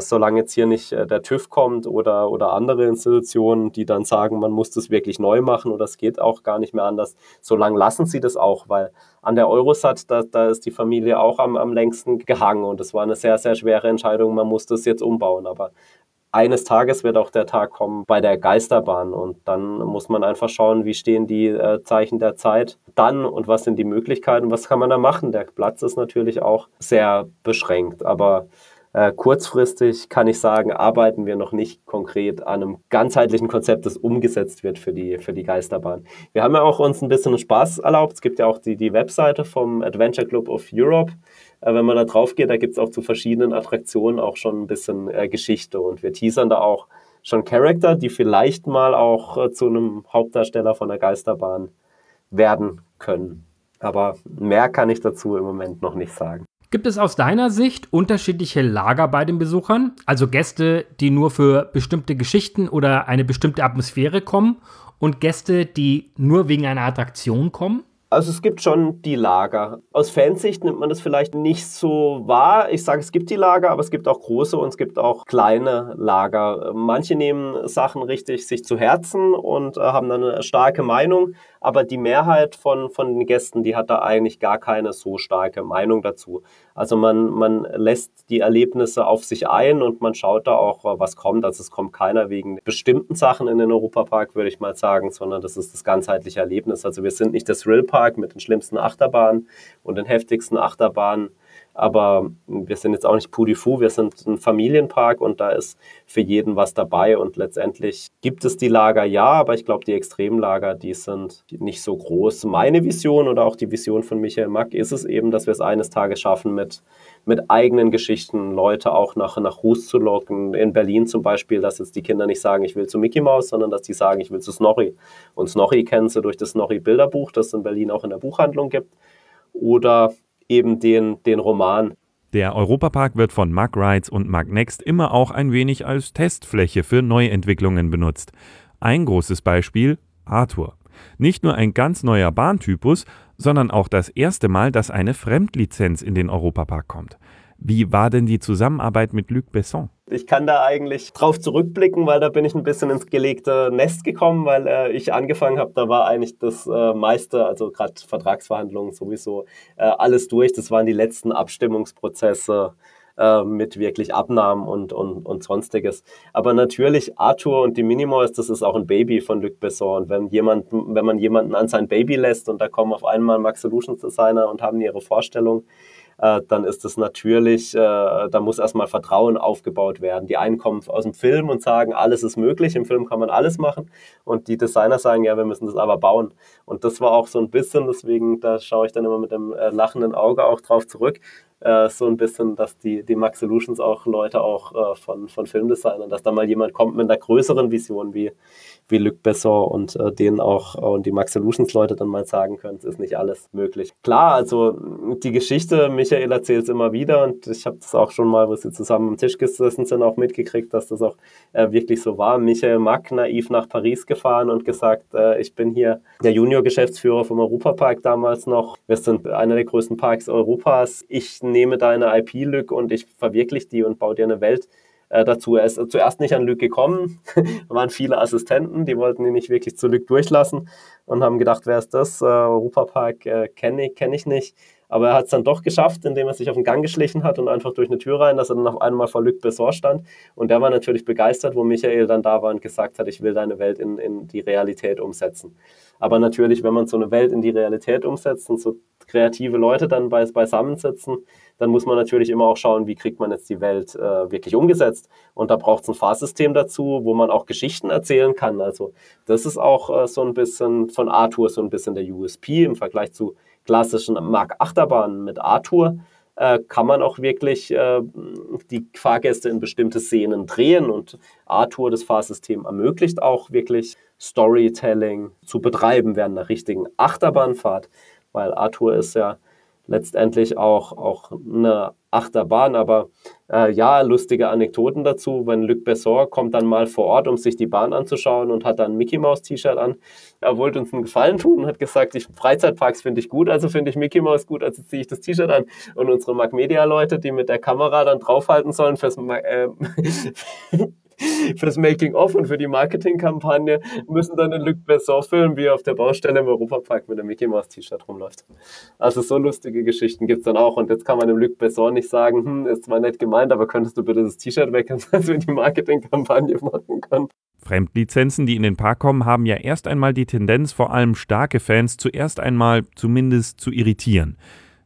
solange jetzt hier nicht äh, der TÜV kommt oder, oder andere Institutionen, die dann sagen, man muss das wirklich neu machen oder es geht auch gar nicht mehr anders, solange lassen sie das auch, weil an der Eurosat, da, da ist die Familie auch am, am längsten gehangen und es war eine sehr, sehr schwere Entscheidung, man muss das jetzt umbauen, aber eines Tages wird auch der Tag kommen bei der Geisterbahn und dann muss man einfach schauen, wie stehen die äh, Zeichen der Zeit dann und was sind die Möglichkeiten, was kann man da machen. Der Platz ist natürlich auch sehr beschränkt, aber Äh, kurzfristig kann ich sagen, arbeiten wir noch nicht konkret an einem ganzheitlichen Konzept, das umgesetzt wird für die, für die Geisterbahn. Wir haben ja auch uns ein bisschen Spaß erlaubt. Es gibt ja auch die, die Webseite vom Adventure Club of Europe. Äh, wenn man da drauf geht, da gibt es auch zu verschiedenen Attraktionen auch schon ein bisschen äh, Geschichte und wir teasern da auch schon Charakter, die vielleicht mal auch äh, zu einem Hauptdarsteller von der Geisterbahn werden können. Aber mehr kann ich dazu im Moment noch nicht sagen. Gibt es aus deiner Sicht unterschiedliche Lager bei den Besuchern? Also Gäste, die nur für bestimmte Geschichten oder eine bestimmte Atmosphäre kommen und Gäste, die nur wegen einer Attraktion kommen? Also es gibt schon die Lager. Aus Fansicht nimmt man das vielleicht nicht so wahr. Ich sage, es gibt die Lager, aber es gibt auch große und es gibt auch kleine Lager. Manche nehmen Sachen richtig sich zu Herzen und äh, haben dann eine starke Meinung aber die Mehrheit von, von den Gästen, die hat da eigentlich gar keine so starke Meinung dazu. Also man, man lässt die Erlebnisse auf sich ein und man schaut da auch, was kommt. Also es kommt keiner wegen bestimmten Sachen in den Europapark, würde ich mal sagen, sondern das ist das ganzheitliche Erlebnis. Also wir sind nicht das Thrill Park mit den schlimmsten Achterbahnen und den heftigsten Achterbahnen, aber wir sind jetzt auch nicht Pudifu, wir sind ein Familienpark und da ist für jeden was dabei. Und letztendlich gibt es die Lager ja, aber ich glaube, die Extremlager, die sind nicht so groß. Meine Vision oder auch die Vision von Michael Mack ist es eben, dass wir es eines Tages schaffen, mit, mit eigenen Geschichten Leute auch nach, nach Hus zu locken. In Berlin zum Beispiel, dass jetzt die Kinder nicht sagen, ich will zu Mickey Mouse, sondern dass die sagen, ich will zu Snorri. Und Snorri kennen sie durch das Snorri-Bilderbuch, das es in Berlin auch in der Buchhandlung gibt. Oder eben den, den Roman. Der Europapark wird von Mark Rides und Mark Next immer auch ein wenig als Testfläche für Neuentwicklungen benutzt. Ein großes Beispiel Arthur. Nicht nur ein ganz neuer Bahntypus, sondern auch das erste Mal, dass eine Fremdlizenz in den Europapark kommt. Wie war denn die Zusammenarbeit mit Luc Besson? Ich kann da eigentlich drauf zurückblicken, weil da bin ich ein bisschen ins gelegte Nest gekommen, weil äh, ich angefangen habe, da war eigentlich das äh, meiste, also gerade Vertragsverhandlungen sowieso, äh, alles durch. Das waren die letzten Abstimmungsprozesse äh, mit wirklich Abnahmen und, und, und sonstiges. Aber natürlich, Arthur und die Minimoys, das ist auch ein Baby von Luc Besson. Und wenn, jemand, wenn man jemanden an sein Baby lässt und da kommen auf einmal Max Solutions Designer und haben ihre Vorstellung, äh, dann ist es natürlich, äh, da muss erstmal Vertrauen aufgebaut werden. Die einen kommen aus dem Film und sagen, alles ist möglich, im Film kann man alles machen. Und die Designer sagen, ja, wir müssen das aber bauen. Und das war auch so ein bisschen, deswegen, da schaue ich dann immer mit dem äh, lachenden Auge auch drauf zurück, äh, so ein bisschen, dass die, die Max Solutions auch Leute auch äh, von, von Filmdesignern, dass da mal jemand kommt mit einer größeren Vision wie, wie Luc Besson und äh, denen auch äh, und die Max Solutions Leute dann mal sagen können, es ist nicht alles möglich. Klar, also die Geschichte, Michael erzählt es immer wieder und ich habe das auch schon mal, wo sie zusammen am Tisch gesessen sind, auch mitgekriegt, dass das auch äh, wirklich so war. Michael Mack naiv nach Paris gefahren und gesagt, äh, ich bin hier der Junior-Geschäftsführer vom Europapark damals noch. Wir sind einer der größten Parks Europas. Ich nehme deine IP-Lück und ich verwirkliche die und baue dir eine Welt äh, dazu. Er ist zuerst nicht an Luc gekommen, da waren viele Assistenten, die wollten ihn nicht wirklich zu Luc durchlassen und haben gedacht, wer ist das? Äh, Europapark äh, kenne ich, kenn ich nicht. Aber er hat es dann doch geschafft, indem er sich auf den Gang geschlichen hat und einfach durch eine Tür rein, dass er dann auf einmal vor Luc Besson stand. Und der war natürlich begeistert, wo Michael dann da war und gesagt hat, ich will deine Welt in, in die Realität umsetzen. Aber natürlich, wenn man so eine Welt in die Realität umsetzt und so kreative Leute dann bei, beisammensitzen, dann muss man natürlich immer auch schauen, wie kriegt man jetzt die Welt äh, wirklich umgesetzt. Und da braucht es ein Fahrsystem dazu, wo man auch Geschichten erzählen kann. Also das ist auch äh, so ein bisschen von Arthur so ein bisschen der USP im Vergleich zu klassischen Mark Achterbahnen mit Arthur. Äh, kann man auch wirklich äh, die Fahrgäste in bestimmte Szenen drehen und Arthur, das Fahrsystem, ermöglicht auch wirklich Storytelling zu betreiben während einer richtigen Achterbahnfahrt, weil Arthur ist ja letztendlich auch, auch eine Achterbahn. Aber äh, ja, lustige Anekdoten dazu. Wenn Luc Besson kommt dann mal vor Ort, um sich die Bahn anzuschauen und hat dann ein Mickey Mouse T-Shirt an. Er wollte uns einen Gefallen tun und hat gesagt, ich, Freizeitparks finde ich gut, also finde ich Mickey Mouse gut, also ziehe ich das T-Shirt an. Und unsere Mac Media Leute, die mit der Kamera dann draufhalten sollen fürs äh, für das Making-of und für die Marketingkampagne müssen dann den Luc Besson filmen, wie er auf der Baustelle im Europapark mit einem Mickey Mouse T-Shirt rumläuft. Also so lustige Geschichten gibt es dann auch. Und jetzt kann man dem Luc Besson nicht sagen, hm, ist zwar nett gemeint, aber könntest du bitte das T-Shirt weg, dass wir die Marketingkampagne machen können. Fremdlizenzen, die in den Park kommen, haben ja erst einmal die Tendenz, vor allem starke Fans zuerst einmal zumindest zu irritieren.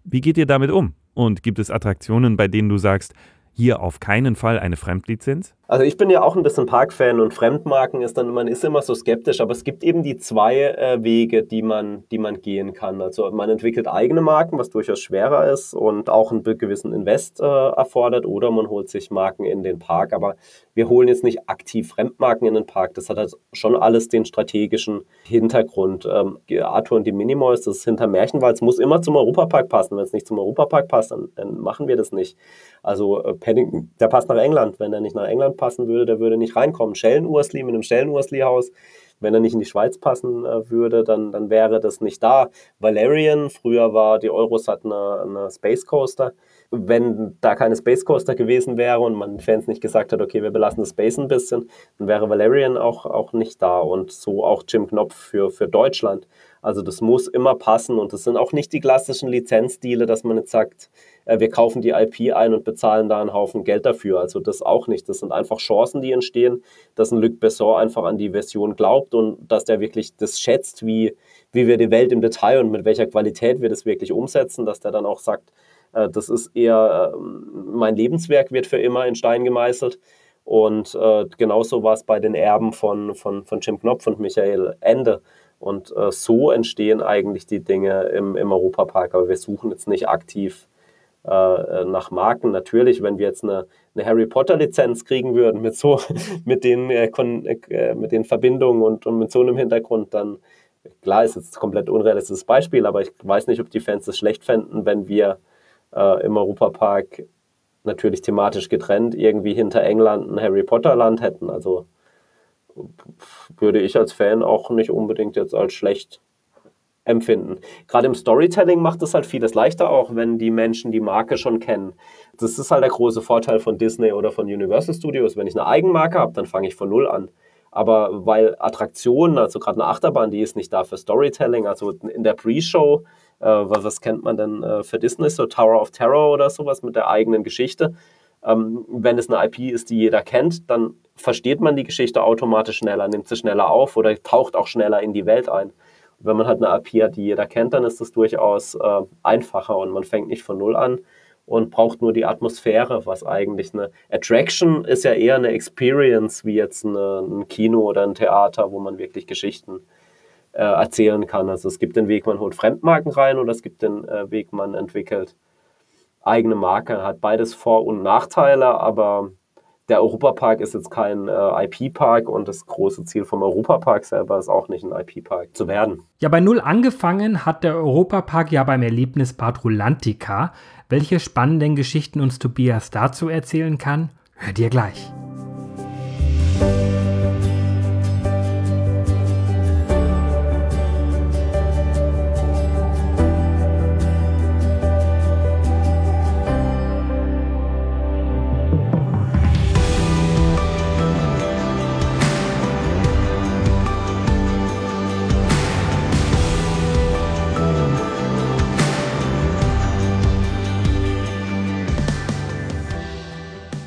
Wie geht ihr damit um? Und gibt es Attraktionen, bei denen du sagst, hier auf keinen Fall eine Fremdlizenz? Also ich bin ja auch ein bisschen Parkfan und Fremdmarken ist dann, man ist immer so skeptisch, aber es gibt eben die zwei äh, Wege, die man, die man gehen kann. Also man entwickelt eigene Marken, was durchaus schwerer ist und auch einen gewissen Invest äh, erfordert, oder man holt sich Marken in den Park. Aber wir holen jetzt nicht aktiv Fremdmarken in den Park. Das hat halt schon alles den strategischen Hintergrund. Ähm, Arthur und die Minimoys, das ist hinter Märchenwald, es muss immer zum Europapark passen. Wenn es nicht zum Europapark passt, dann, dann machen wir das nicht. Also äh, Paddington, der passt nach England. Wenn er nicht nach England passen würde, der würde nicht reinkommen. Schellen-Ursli mit einem Schellen-Ursli-Haus, wenn er nicht in die Schweiz passen äh, würde, dann, dann wäre das nicht da. Valerian, früher war die Eurosat eine, eine Space Coaster. Wenn da keine Space Coaster gewesen wäre und man Fans nicht gesagt hat, okay, wir belassen das Space ein bisschen, dann wäre Valerian auch, auch nicht da. Und so auch Jim Knopf für, für Deutschland. Also das muss immer passen und das sind auch nicht die klassischen Lizenzdeale, dass man jetzt sagt, wir kaufen die IP ein und bezahlen da einen Haufen Geld dafür. Also das auch nicht. Das sind einfach Chancen, die entstehen, dass ein Luc Besson einfach an die Version glaubt und dass der wirklich das schätzt, wie, wie wir die Welt im Detail und mit welcher Qualität wir das wirklich umsetzen, dass der dann auch sagt, äh, das ist eher äh, mein Lebenswerk wird für immer in Stein gemeißelt. Und äh, genauso war es bei den Erben von, von, von Jim Knopf und Michael Ende. Und äh, so entstehen eigentlich die Dinge im, im Europapark. Aber wir suchen jetzt nicht aktiv äh, nach Marken. Natürlich, wenn wir jetzt eine, eine Harry Potter-Lizenz kriegen würden mit so, mit den, äh, äh, mit den Verbindungen und, und mit so einem Hintergrund, dann klar ist jetzt ein komplett unrealistisches Beispiel, aber ich weiß nicht, ob die Fans es schlecht fänden, wenn wir äh, im Europapark natürlich thematisch getrennt irgendwie hinter England ein Harry Potter-Land hätten. Also würde ich als Fan auch nicht unbedingt jetzt als schlecht empfinden. Gerade im Storytelling macht es halt vieles leichter, auch wenn die Menschen die Marke schon kennen. Das ist halt der große Vorteil von Disney oder von Universal Studios. Wenn ich eine Eigenmarke habe, dann fange ich von Null an. Aber weil Attraktionen, also gerade eine Achterbahn, die ist nicht da für Storytelling. Also in der Pre-Show, äh, was kennt man denn äh, für Disney? So Tower of Terror oder sowas mit der eigenen Geschichte. Ähm, wenn es eine IP ist, die jeder kennt, dann versteht man die Geschichte automatisch schneller, nimmt sie schneller auf oder taucht auch schneller in die Welt ein. Wenn man halt eine IP hat, die jeder kennt, dann ist das durchaus äh, einfacher und man fängt nicht von Null an und braucht nur die Atmosphäre, was eigentlich eine Attraction ist ja eher eine Experience wie jetzt eine, ein Kino oder ein Theater, wo man wirklich Geschichten äh, erzählen kann. Also es gibt den Weg, man holt Fremdmarken rein oder es gibt den äh, Weg, man entwickelt eigene Marke. Hat beides Vor- und Nachteile, aber der Europapark ist jetzt kein äh, IP-Park und das große Ziel vom Europapark selber ist auch nicht ein IP-Park zu werden. Ja, bei Null angefangen hat der Europapark ja beim Erlebnisbad Rolantica. Welche spannenden Geschichten uns Tobias dazu erzählen kann, hört ihr gleich.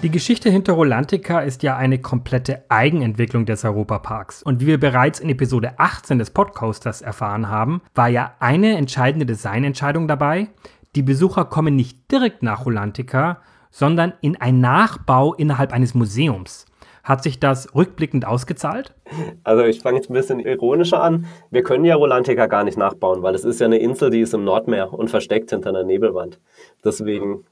Die Geschichte hinter Rolantica ist ja eine komplette Eigenentwicklung des Europaparks. Und wie wir bereits in Episode 18 des Podcasters erfahren haben, war ja eine entscheidende Designentscheidung dabei. Die Besucher kommen nicht direkt nach Rolantica, sondern in ein Nachbau innerhalb eines Museums. Hat sich das rückblickend ausgezahlt? Also ich fange jetzt ein bisschen ironischer an. Wir können ja Rolantica gar nicht nachbauen, weil es ist ja eine Insel, die ist im Nordmeer und versteckt hinter einer Nebelwand. Deswegen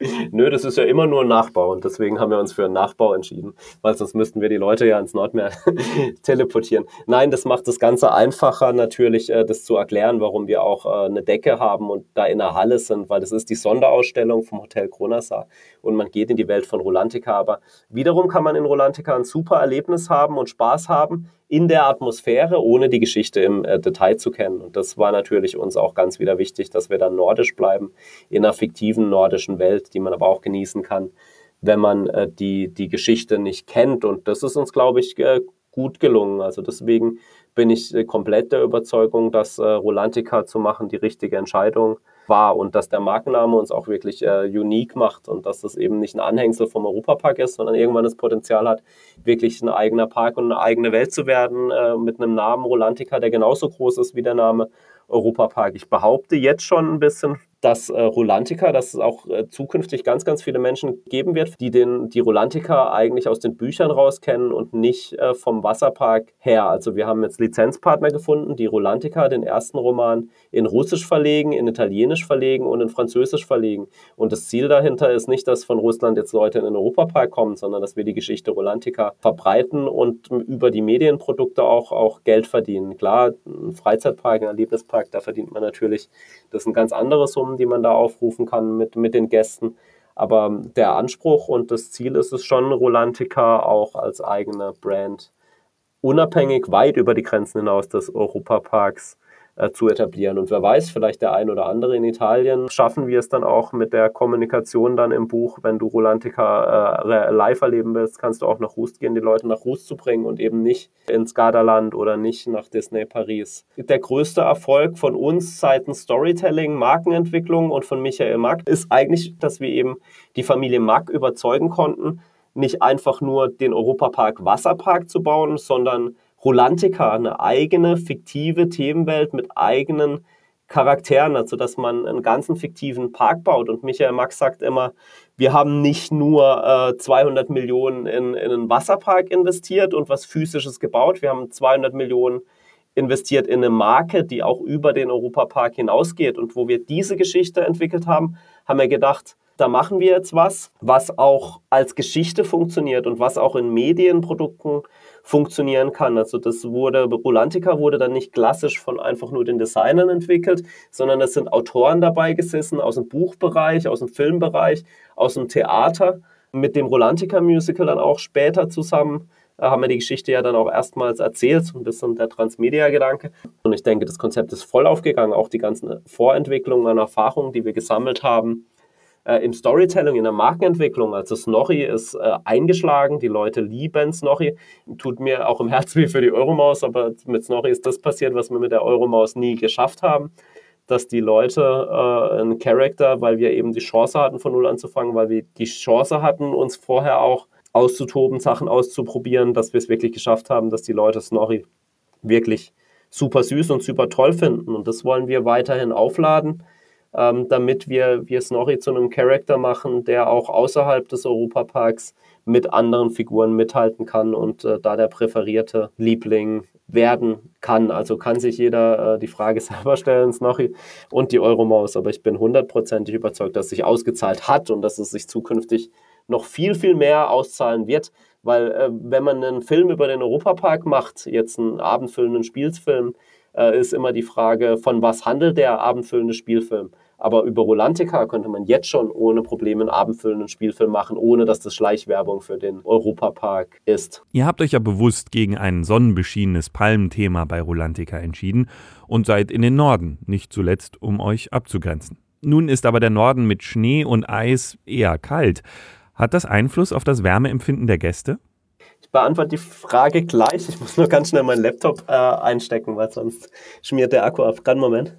Nö, das ist ja immer nur ein Nachbau und deswegen haben wir uns für einen Nachbau entschieden, weil sonst müssten wir die Leute ja ins Nordmeer teleportieren. Nein, das macht das Ganze einfacher natürlich, äh, das zu erklären, warum wir auch äh, eine Decke haben und da in der Halle sind, weil das ist die Sonderausstellung vom Hotel Kronasar und man geht in die Welt von Rolantica. Aber wiederum kann man in Rolantica ein super Erlebnis haben und Spaß haben in der Atmosphäre, ohne die Geschichte im äh, Detail zu kennen. Und das war natürlich uns auch ganz wieder wichtig, dass wir dann nordisch bleiben, in einer fiktiven nordischen Welt, die man aber auch genießen kann, wenn man äh, die, die Geschichte nicht kennt. Und das ist uns, glaube ich, äh, gut gelungen. Also deswegen bin ich äh, komplett der Überzeugung, dass äh, Rolantica zu machen die richtige Entscheidung war und dass der Markenname uns auch wirklich äh, unique macht und dass das eben nicht ein Anhängsel vom Europapark ist, sondern irgendwann das Potenzial hat, wirklich ein eigener Park und eine eigene Welt zu werden äh, mit einem Namen Rolantica, der genauso groß ist wie der Name Europapark. Ich behaupte jetzt schon ein bisschen dass äh, Rolantica, dass es auch äh, zukünftig ganz, ganz viele Menschen geben wird, die den, die Rolantica eigentlich aus den Büchern raus kennen und nicht äh, vom Wasserpark her. Also wir haben jetzt Lizenzpartner gefunden, die Rolantica, den ersten Roman, in Russisch verlegen, in Italienisch verlegen und in Französisch verlegen. Und das Ziel dahinter ist nicht, dass von Russland jetzt Leute in den Europapark kommen, sondern dass wir die Geschichte Rolantica verbreiten und über die Medienprodukte auch, auch Geld verdienen. Klar, ein Freizeitpark, ein Erlebnispark, da verdient man natürlich, das sind ganz andere Summen die man da aufrufen kann mit, mit den Gästen. Aber der Anspruch und das Ziel ist es schon, Rolantica auch als eigene Brand unabhängig weit über die Grenzen hinaus des Europaparks äh, zu etablieren. Und wer weiß, vielleicht der ein oder andere in Italien, schaffen wir es dann auch mit der Kommunikation dann im Buch, wenn du Rolantica äh, live erleben willst, kannst du auch nach Rust gehen, die Leute nach Rust zu bringen und eben nicht ins Gardaland oder nicht nach Disney Paris. Der größte Erfolg von uns seitens Storytelling, Markenentwicklung und von Michael Mack ist eigentlich, dass wir eben die Familie Mack überzeugen konnten, nicht einfach nur den Europapark Wasserpark zu bauen, sondern Rolantica, eine eigene fiktive Themenwelt mit eigenen Charakteren, also dass man einen ganzen fiktiven Park baut. Und Michael Max sagt immer, wir haben nicht nur äh, 200 Millionen in, in einen Wasserpark investiert und was Physisches gebaut, wir haben 200 Millionen investiert in eine Marke, die auch über den Europapark hinausgeht. Und wo wir diese Geschichte entwickelt haben, haben wir gedacht, da machen wir jetzt was, was auch als Geschichte funktioniert und was auch in Medienprodukten funktionieren kann. Also das wurde, Rolantica wurde dann nicht klassisch von einfach nur den Designern entwickelt, sondern es sind Autoren dabei gesessen aus dem Buchbereich, aus dem Filmbereich, aus dem Theater, mit dem Rolantica Musical dann auch später zusammen äh, haben wir die Geschichte ja dann auch erstmals erzählt, so ein bisschen der Transmedia-Gedanke. Und ich denke, das Konzept ist voll aufgegangen, auch die ganzen Vorentwicklungen an Erfahrungen, die wir gesammelt haben, äh, im Storytelling, in der Markenentwicklung. Also Snorri ist äh, eingeschlagen, die Leute lieben Snorri. Tut mir auch im Herz weh für die Euromaus, aber mit Snorri ist das passiert, was wir mit der Euromaus nie geschafft haben. Dass die Leute äh, einen Charakter, weil wir eben die Chance hatten, von Null anzufangen, weil wir die Chance hatten, uns vorher auch auszutoben, Sachen auszuprobieren, dass wir es wirklich geschafft haben, dass die Leute Snorri wirklich super süß und super toll finden. Und das wollen wir weiterhin aufladen ähm, damit wir, wir Snorri zu einem Charakter machen, der auch außerhalb des Europaparks mit anderen Figuren mithalten kann und äh, da der präferierte Liebling werden kann. Also kann sich jeder äh, die Frage selber stellen, Snorri und die Euromaus. Aber ich bin hundertprozentig überzeugt, dass es sich ausgezahlt hat und dass es sich zukünftig noch viel, viel mehr auszahlen wird. Weil äh, wenn man einen Film über den Europapark macht, jetzt einen abendfüllenden Spielfilm, äh, ist immer die Frage, von was handelt der abendfüllende Spielfilm? Aber über Rolantica könnte man jetzt schon ohne Probleme einen abendfüllenden Spielfilm machen, ohne dass das Schleichwerbung für den Europapark ist. Ihr habt euch ja bewusst gegen ein sonnenbeschienenes Palmenthema bei Rolantica entschieden und seid in den Norden, nicht zuletzt, um euch abzugrenzen. Nun ist aber der Norden mit Schnee und Eis eher kalt. Hat das Einfluss auf das Wärmeempfinden der Gäste? Ich beantworte die Frage gleich. Ich muss nur ganz schnell meinen Laptop äh, einstecken, weil sonst schmiert der Akku ab. Gerade Moment.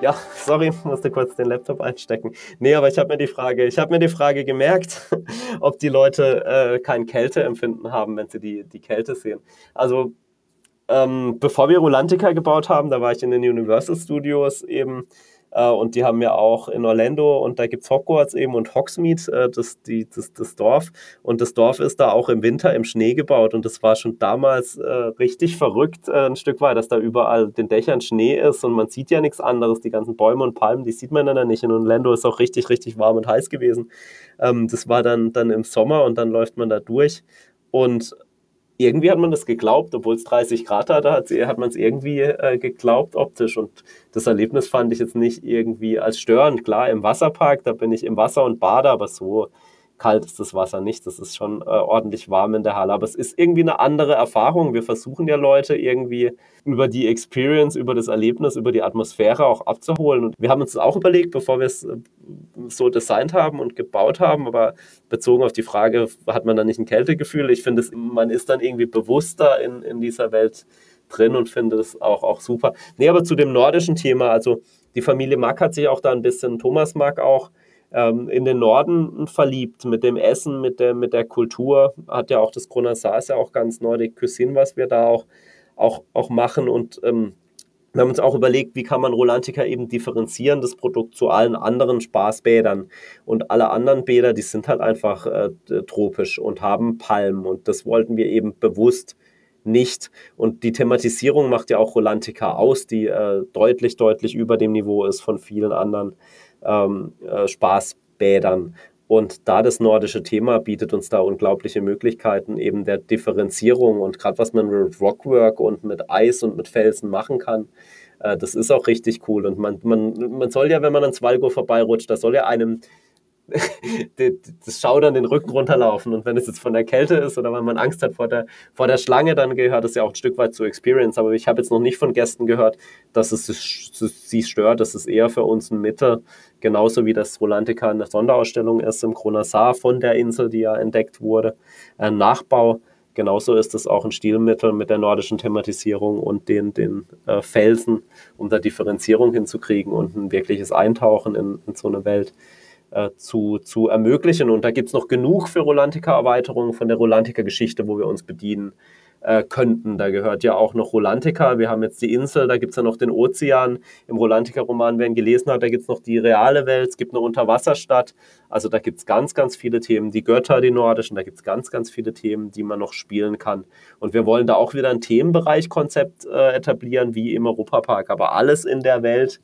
Ja, sorry, musste kurz den Laptop einstecken. Nee, aber ich habe mir die Frage, ich habe mir die Frage gemerkt, ob die Leute äh, kein Kälteempfinden haben, wenn sie die, die Kälte sehen. Also ähm, bevor wir Rolantica gebaut haben, da war ich in den Universal Studios eben und die haben ja auch in Orlando und da gibt es Hogwarts eben und Hogsmeade, äh, das, die, das, das Dorf. Und das Dorf ist da auch im Winter im Schnee gebaut und das war schon damals äh, richtig verrückt, äh, ein Stück weit, dass da überall den Dächern Schnee ist und man sieht ja nichts anderes. Die ganzen Bäume und Palmen, die sieht man dann nicht. In Orlando ist auch richtig, richtig warm und heiß gewesen. Ähm, das war dann, dann im Sommer und dann läuft man da durch. Und irgendwie hat man das geglaubt, obwohl es 30 Grad hatte, hat, hat man es irgendwie äh, geglaubt optisch. Und das Erlebnis fand ich jetzt nicht irgendwie als störend. Klar, im Wasserpark, da bin ich im Wasser und bade, aber so kalt ist das Wasser nicht. Das ist schon äh, ordentlich warm in der Halle. Aber es ist irgendwie eine andere Erfahrung. Wir versuchen ja Leute irgendwie über die Experience, über das Erlebnis, über die Atmosphäre auch abzuholen. Und wir haben uns das auch überlegt, bevor wir es äh, so designt haben und gebaut haben. Aber bezogen auf die Frage, hat man da nicht ein Kältegefühl? Ich finde, man ist dann irgendwie bewusster in, in dieser Welt drin und finde es auch, auch super. Nee, aber zu dem nordischen Thema, also die Familie Mack hat sich auch da ein bisschen, Thomas Mack auch, ähm, in den Norden verliebt mit dem Essen, mit der, mit der Kultur. Hat ja auch das Kronasar ist ja auch ganz Nordic Cuisine, was wir da auch auch, auch machen und ähm, wir haben uns auch überlegt, wie kann man Rolantica eben differenzieren, das Produkt zu allen anderen Spaßbädern. Und alle anderen Bäder, die sind halt einfach äh, tropisch und haben Palmen. Und das wollten wir eben bewusst nicht. Und die Thematisierung macht ja auch Rolantica aus, die äh, deutlich, deutlich über dem Niveau ist von vielen anderen ähm, äh, Spaßbädern. Und da das nordische Thema bietet uns da unglaubliche Möglichkeiten eben der Differenzierung und gerade was man mit Rockwork und mit Eis und mit Felsen machen kann, äh, das ist auch richtig cool. Und man, man, man soll ja, wenn man an Zwalgo vorbeirutscht, da soll ja einem das Schaudern den Rücken runterlaufen. Und wenn es jetzt von der Kälte ist oder wenn man Angst hat vor der, vor der Schlange, dann gehört es ja auch ein Stück weit zur Experience. Aber ich habe jetzt noch nicht von Gästen gehört, dass es sie stört. Das ist eher für uns ein Mittel, genauso wie das Rolantica eine Sonderausstellung ist im Kronasar von der Insel, die ja entdeckt wurde. Ein Nachbau. Genauso ist es auch ein Stilmittel mit der nordischen Thematisierung und den, den äh, Felsen, um da Differenzierung hinzukriegen und ein wirkliches Eintauchen in, in so eine Welt äh, zu, zu ermöglichen. Und da gibt es noch genug für Rolantica-Erweiterungen von der Rolantica-Geschichte, wo wir uns bedienen äh, könnten. Da gehört ja auch noch Rolantica. Wir haben jetzt die Insel, da gibt es ja noch den Ozean. Im Rolantica-Roman, wer ihn gelesen hat, da gibt es noch die reale Welt, es gibt eine Unterwasserstadt. Also da gibt es ganz, ganz viele Themen. Die Götter, die nordischen, da gibt es ganz, ganz viele Themen, die man noch spielen kann. Und wir wollen da auch wieder ein Themenbereichkonzept äh, etablieren, wie im Europapark. Aber alles in der Welt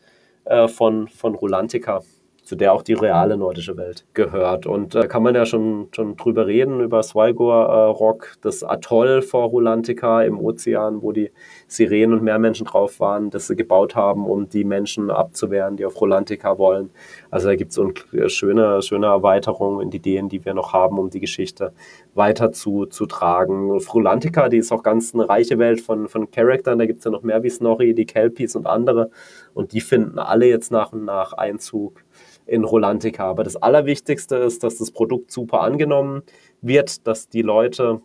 äh, von, von Rolantica zu der auch die reale nordische Welt gehört. Und da äh, kann man ja schon, schon drüber reden, über Swaigor äh, Rock, das Atoll vor Rulantica im Ozean, wo die Sirenen und Meermenschen drauf waren, das sie gebaut haben, um die Menschen abzuwehren, die auf Rulantica wollen. Also da gibt es schöne, schöne Erweiterung in die Ideen, die wir noch haben, um die Geschichte weiter zu, zu tragen. Frulantica, die ist auch ganz eine reiche Welt von, von Charaktern, da gibt es ja noch mehr wie Snorri, die Kelpies und andere. Und die finden alle jetzt nach und nach Einzug in Rolantica. Aber das Allerwichtigste ist, dass das Produkt super angenommen wird, dass die Leute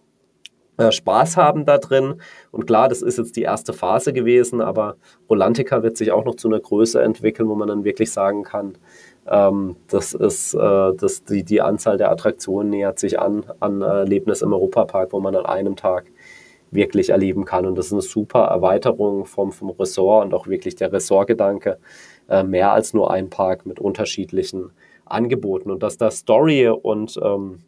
äh, Spaß haben da drin. Und klar, das ist jetzt die erste Phase gewesen, aber Rolantica wird sich auch noch zu einer Größe entwickeln, wo man dann wirklich sagen kann, ähm, das ist, äh, das, die, die Anzahl der Attraktionen nähert sich an an Erlebnis im Europapark, wo man an einem Tag wirklich erleben kann. Und das ist eine super Erweiterung vom, vom Ressort und auch wirklich der Ressortgedanke, äh, mehr als nur ein Park mit unterschiedlichen Angeboten. Und dass da Story und, ähm,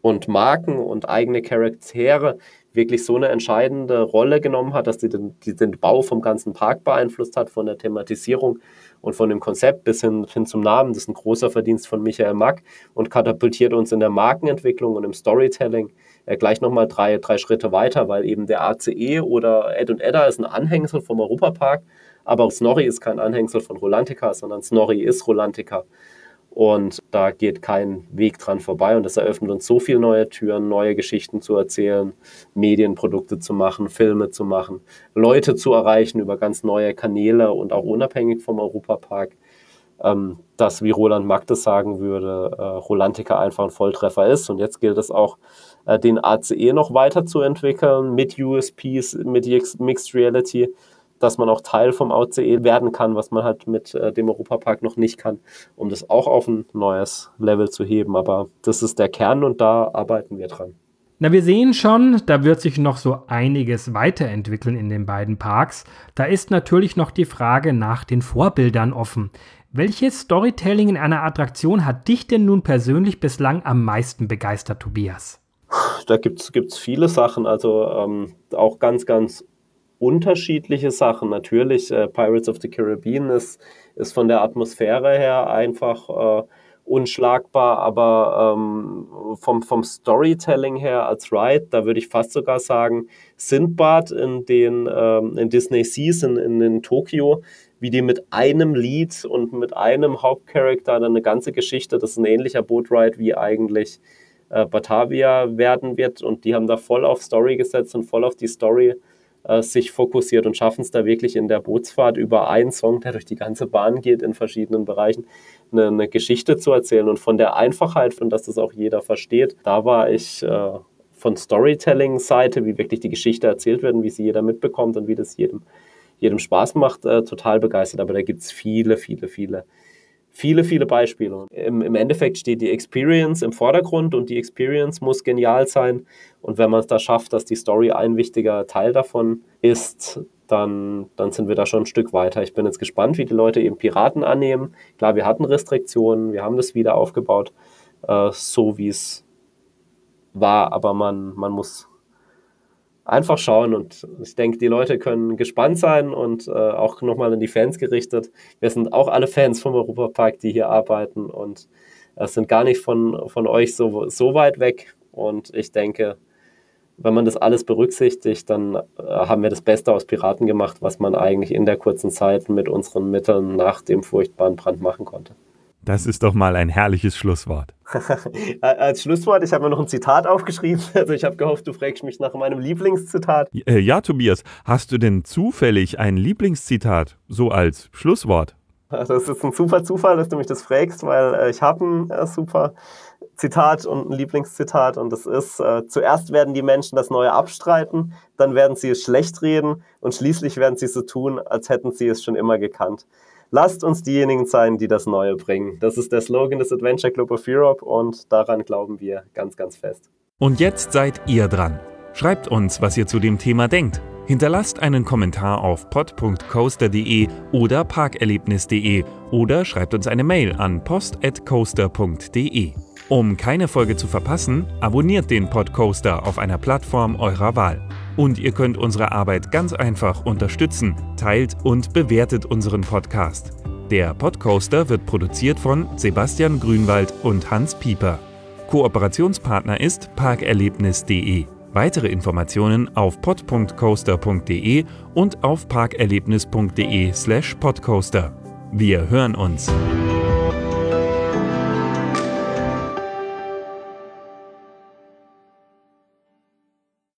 und Marken und eigene Charaktere wirklich so eine entscheidende Rolle genommen hat, dass sie den, die den Bau vom ganzen Park beeinflusst hat, von der Thematisierung und von dem Konzept bis hin, hin zum Namen. Das ist ein großer Verdienst von Michael Mack und katapultiert uns in der Markenentwicklung und im Storytelling äh, gleich nochmal drei, drei Schritte weiter, weil eben der ACE oder Ed und Edda ist ein Anhängsel vom Europapark aber Snorri ist kein Anhängsel von Rolantica, sondern Snorri ist Rolantica. Und da geht kein Weg dran vorbei. Und das eröffnet uns so viele neue Türen, neue Geschichten zu erzählen, Medienprodukte zu machen, Filme zu machen, Leute zu erreichen über ganz neue Kanäle und auch unabhängig vom Europapark. Ähm, dass, wie Roland Magdes sagen würde, äh, Rolantica einfach ein Volltreffer ist. Und jetzt gilt es auch, äh, den ACE noch weiterzuentwickeln mit USPs, mit Mixed Reality dass man auch Teil vom OCE werden kann, was man halt mit äh, dem Europapark noch nicht kann, um das auch auf ein neues Level zu heben. Aber das ist der Kern und da arbeiten wir dran. Na, wir sehen schon, da wird sich noch so einiges weiterentwickeln in den beiden Parks. Da ist natürlich noch die Frage nach den Vorbildern offen. Welches Storytelling in einer Attraktion hat dich denn nun persönlich bislang am meisten begeistert, Tobias? Da gibt es viele Sachen, also ähm, auch ganz, ganz unterschiedliche Sachen. Natürlich, äh, Pirates of the Caribbean ist, ist von der Atmosphäre her einfach äh, unschlagbar, aber ähm, vom, vom Storytelling her als Ride, da würde ich fast sogar sagen, Sindbad in den ähm, in Disney Seas in, in, Tokio, wie die mit einem Lied und mit einem Hauptcharakter dann eine ganze Geschichte, das ist ein ähnlicher Boatride wie eigentlich äh, Batavia werden wird und die haben da voll auf Story gesetzt und voll auf die Story äh, sich fokussiert und schaffen es da wirklich in der Bootsfahrt über einen Song, der durch die ganze Bahn geht in verschiedenen Bereichen, eine, eine Geschichte zu erzählen. Und von der Einfachheit, von dass das auch jeder versteht, da war ich äh, von Storytelling-Seite, wie wirklich die Geschichte erzählt wird und wie sie jeder mitbekommt und wie das jedem, jedem Spaß macht, äh, total begeistert. Aber da gibt es viele, viele, viele viele, viele Beispiele. Im, Im, Endeffekt steht die Experience im Vordergrund und die Experience muss genial sein. Und wenn man es da schafft, dass die Story ein wichtiger Teil davon ist, dann, dann sind wir da schon ein Stück weiter. Ich bin jetzt gespannt, wie die Leute eben Piraten annehmen. Klar, wir hatten Restriktionen, wir haben das wieder aufgebaut, äh, so wie es war, aber man, man muss einfach schauen und ich denke, die Leute können gespannt sein und äh, auch nochmal an die Fans gerichtet. Wir sind auch alle Fans vom Europapark, die hier arbeiten und äh, sind gar nicht von, von euch so, so weit weg und ich denke, wenn man das alles berücksichtigt, dann äh, haben wir das Beste aus Piraten gemacht, was man eigentlich in der kurzen Zeit mit unseren Mitteln nach dem furchtbaren Brand machen konnte. Das ist doch mal ein herrliches Schlusswort. Als Schlusswort, ich habe mir noch ein Zitat aufgeschrieben. Also ich habe gehofft, du fragst mich nach meinem Lieblingszitat. Äh, ja, Tobias, hast du denn zufällig ein Lieblingszitat, so als Schlusswort? Das ist ein super Zufall, dass du mich das fragst, weil äh, ich habe ein äh, super Zitat und ein Lieblingszitat und das ist, äh, zuerst werden die Menschen das Neue abstreiten, dann werden sie es schlecht reden und schließlich werden sie so tun, als hätten sie es schon immer gekannt. Lasst uns diejenigen sein, die das Neue bringen. Das ist der Slogan des Adventure Club of Europe und daran glauben wir ganz, ganz fest. Und jetzt seid ihr dran. Schreibt uns, was ihr zu dem Thema denkt. Hinterlasst einen Kommentar auf pod.coaster.de oder parkerlebnis.de oder schreibt uns eine Mail an post.coaster.de. Um keine Folge zu verpassen, abonniert den Podcoaster auf einer Plattform eurer Wahl. Und ihr könnt unsere Arbeit ganz einfach unterstützen, teilt und bewertet unseren Podcast. Der Podcoaster wird produziert von Sebastian Grünwald und Hans Pieper. Kooperationspartner ist parkerlebnis.de. Weitere Informationen auf pod.coaster.de und auf parkerlebnis.de/podcoaster. Wir hören uns.